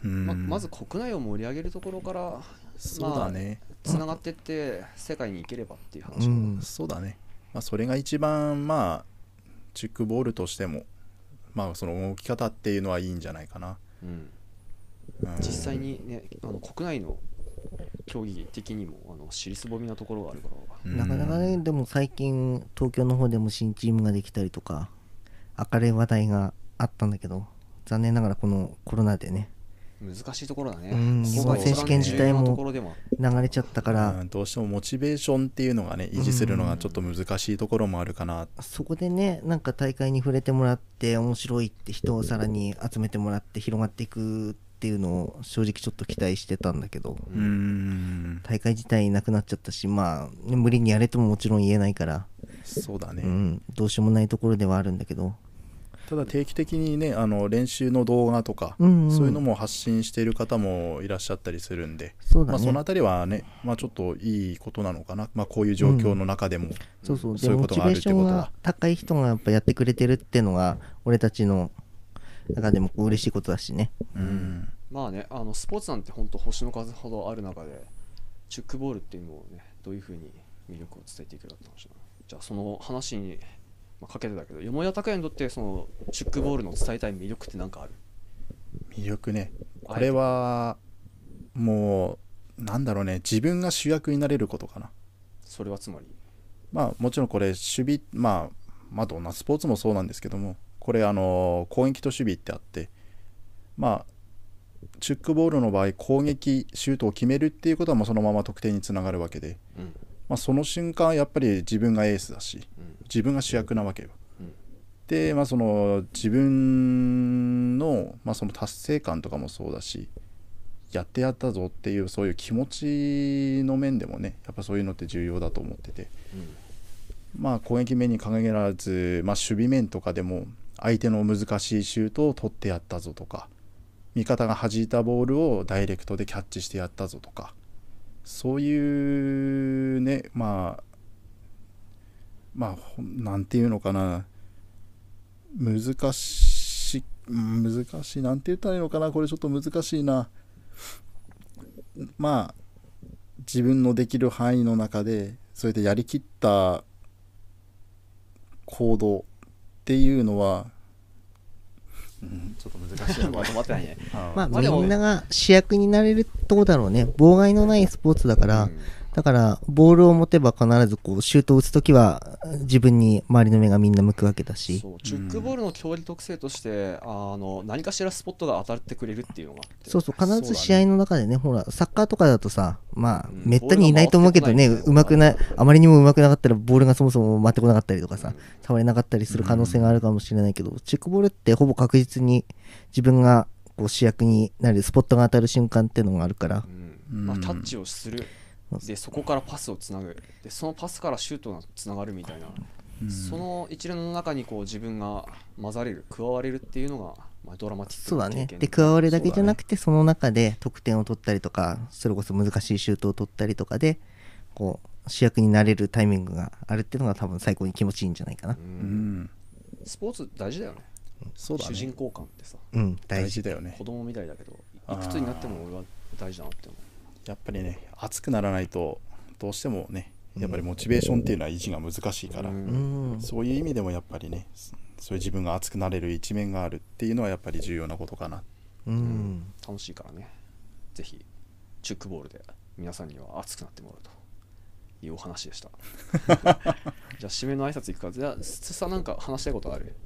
うん。うんままず国内を盛り上げるところからそうだね、つながってって世界に行ければっていうう話、ん。そうだね、まあ、それが一番まあチュックボールとしてもまあその動き方っていうのはいいんじゃないかな、うん。うん。実際にねあの国内の競技的にもあの尻すぼみなところがあるから、うんなかなかねでも最近東京の方でも新チームができたりとか明るい話題があったんだけど残念ながらこのコロナでね。難しいところだね、日本選手権自体も重要なところでも。流れちゃったから、うんどうしてもモチベーションっていうのがね維持するのがちょっと難しいところもあるかな、そこでねなんか大会に触れてもらって面白いって人をさらに集めてもらって広がっていくっていうのを正直ちょっと期待してたんだけど大会自体なくなっちゃったしまあね無理にやれとももちろん言えないから、そうだね、うん、どうしようもないところではあるんだけど。ただ定期的にねあの練習の動画とか、うんうん。そういうのも発信している方もいらっしゃったりするんで、そね、まあ、そのあたりはね、まあ、ちょっといいことなのかな、まあ、こういう状況の中でも、そうそう。そういうことがあるってことは。ションが高い人がやっぱやってくれてるっていうのが俺たちの中でも嬉しいことだしね。うん。まあねあのスポーツなんて本当星の数ほどある中でチュックボールっていうのをねどういうふうに魅力を伝えていけるかって話だなじゃあその話に、まあ、かけてだけどよもや拓也にとってそのチュックボールの伝えたい魅力って何かある？魅力ね。これはもうなんだろうね。自分が主役になれることかな。それはつまり？まあもちろんこれ守備まあまあどんなスポーツもそうなんですけどもこれあの攻撃と守備ってあってまあチュックボールの場合攻撃シュートを決めるっていうことはもうそのまま得点につながるわけで、うんまあ、その瞬間やっぱり自分がエースだしうん自分が主役なわけよ。うんで、まあ、その自分の,、まあその達成感とかもそうだしやってやったぞっていうそういう気持ちの面でもねやっぱそういうのって重要だと思ってて。まあ、攻撃面に限らず、まあ、守備面とかでも相手の難しいシュートを取ってやったぞとか味方が弾いたボールをダイレクトでキャッチしてやったぞとかそういうねまあまあほんなんていうのかな難しい難しいなんて言ったらいいのかなこれちょっと難しいな。まあ自分のできる範囲の中でそれでやりきった行動っていうのは、うん、ちょっと難しいな。まとまってないね。あ まあみんなが主役になれるとこだろうね。妨害のないスポーツだから、うんだからボールを持てば必ずこうシュートを打つときは自分に周りの目がみんな向くわけだし。そうチュックボールの競技特性として、あの何かしらスポットが当たってくれるっていうのがそうそう必ず試合の中でねほらサッカーとかだとさまあ、うん。めったにいないと思うけどねうまくないあまりにもうまくなかったらボールがそもそも回ってこなかったりとかさ、うん。触れなかったりする可能性があるかもしれないけど、チェックボールってほぼ確実に自分がこう主役になるスポットが当たる瞬間っていうのがあるから。うん。まあ、うんタッチをするでそこからパスをつなぐ。でそのパスからシュートがつながるみたいな、うん。その一連の中にこう自分が混ざれる加われるっていうのが、まあ、ドラマティックそうだね。で加わるだけじゃなくてそ,、の中で得点を取ったりとかそれこそ難しいシュートを取ったりとかでこう主役になれるタイミングがあるっていうのが多分最高に気持ちいいんじゃないかな。ううん。んスポーツ大事だよね。そうだ主人ね公感ってさ。うん大事。大事だよね。子供みたいだけどいくつになっても俺は大事だなって思やっぱりね熱くならないとどうしてもねやっぱりモチベーションっていうのは維持が難しいから、そういう意味でもやっぱりねそういう自分が熱くなれる一面があるっていうのはやっぱり重要なことかな。うん。楽しいからね。ぜひチュックボールで皆さんには熱くなってもらうというお話でした。じゃあ締めの挨拶いくか。じゃあすさなんか話したいことある、うん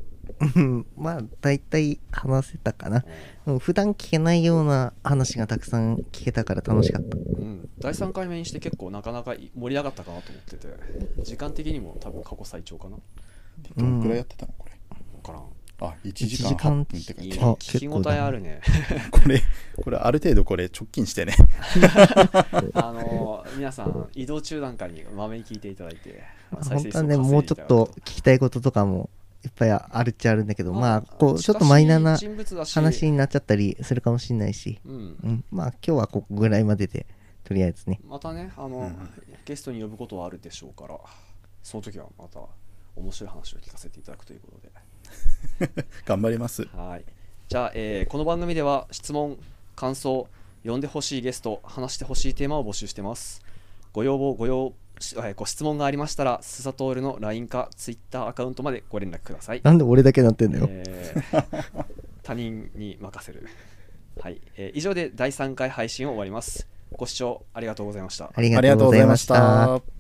まあ大体話せたかな、うん、普段聞けないような話がたくさん聞けたから楽しかった。うん、第3回目にして結構なかなかい盛り上がったかなと思ってて。時間的にも多分過去最長かな。どのくらいやってたのこれ？分からん。あ1時間1時間。8分って書いてある。聞き応えあるね。これこれある程度これ直近してね。あのー皆さん移動中なんかにまめに聞いていただいて本当はねもうちょっと聞きたいこととかもいっぱいあるっちゃあるんだけどまあこうちょっとマイナーな話になっちゃったりするかもしれないし、うん。うん、まあ今日はここぐらいまででとりあえずね。またねあの、うん。ゲストに呼ぶことはあるでしょうからその時はまた面白い話を聞かせていただくということで。頑張ります。はい。じゃあ、えーこの番組では質問感想呼んでほしいゲスト話してほしいテーマを募集してます。ご要望ご要えーご質問がありましたらスサトールの LINE か Twitter アカウントまでご連絡ください、なんで俺だけなってんだよ。えー 他人に任せるはい、えー以上で第3回配信を終わりますご視聴ありがとうございましたありがとうございまし。た。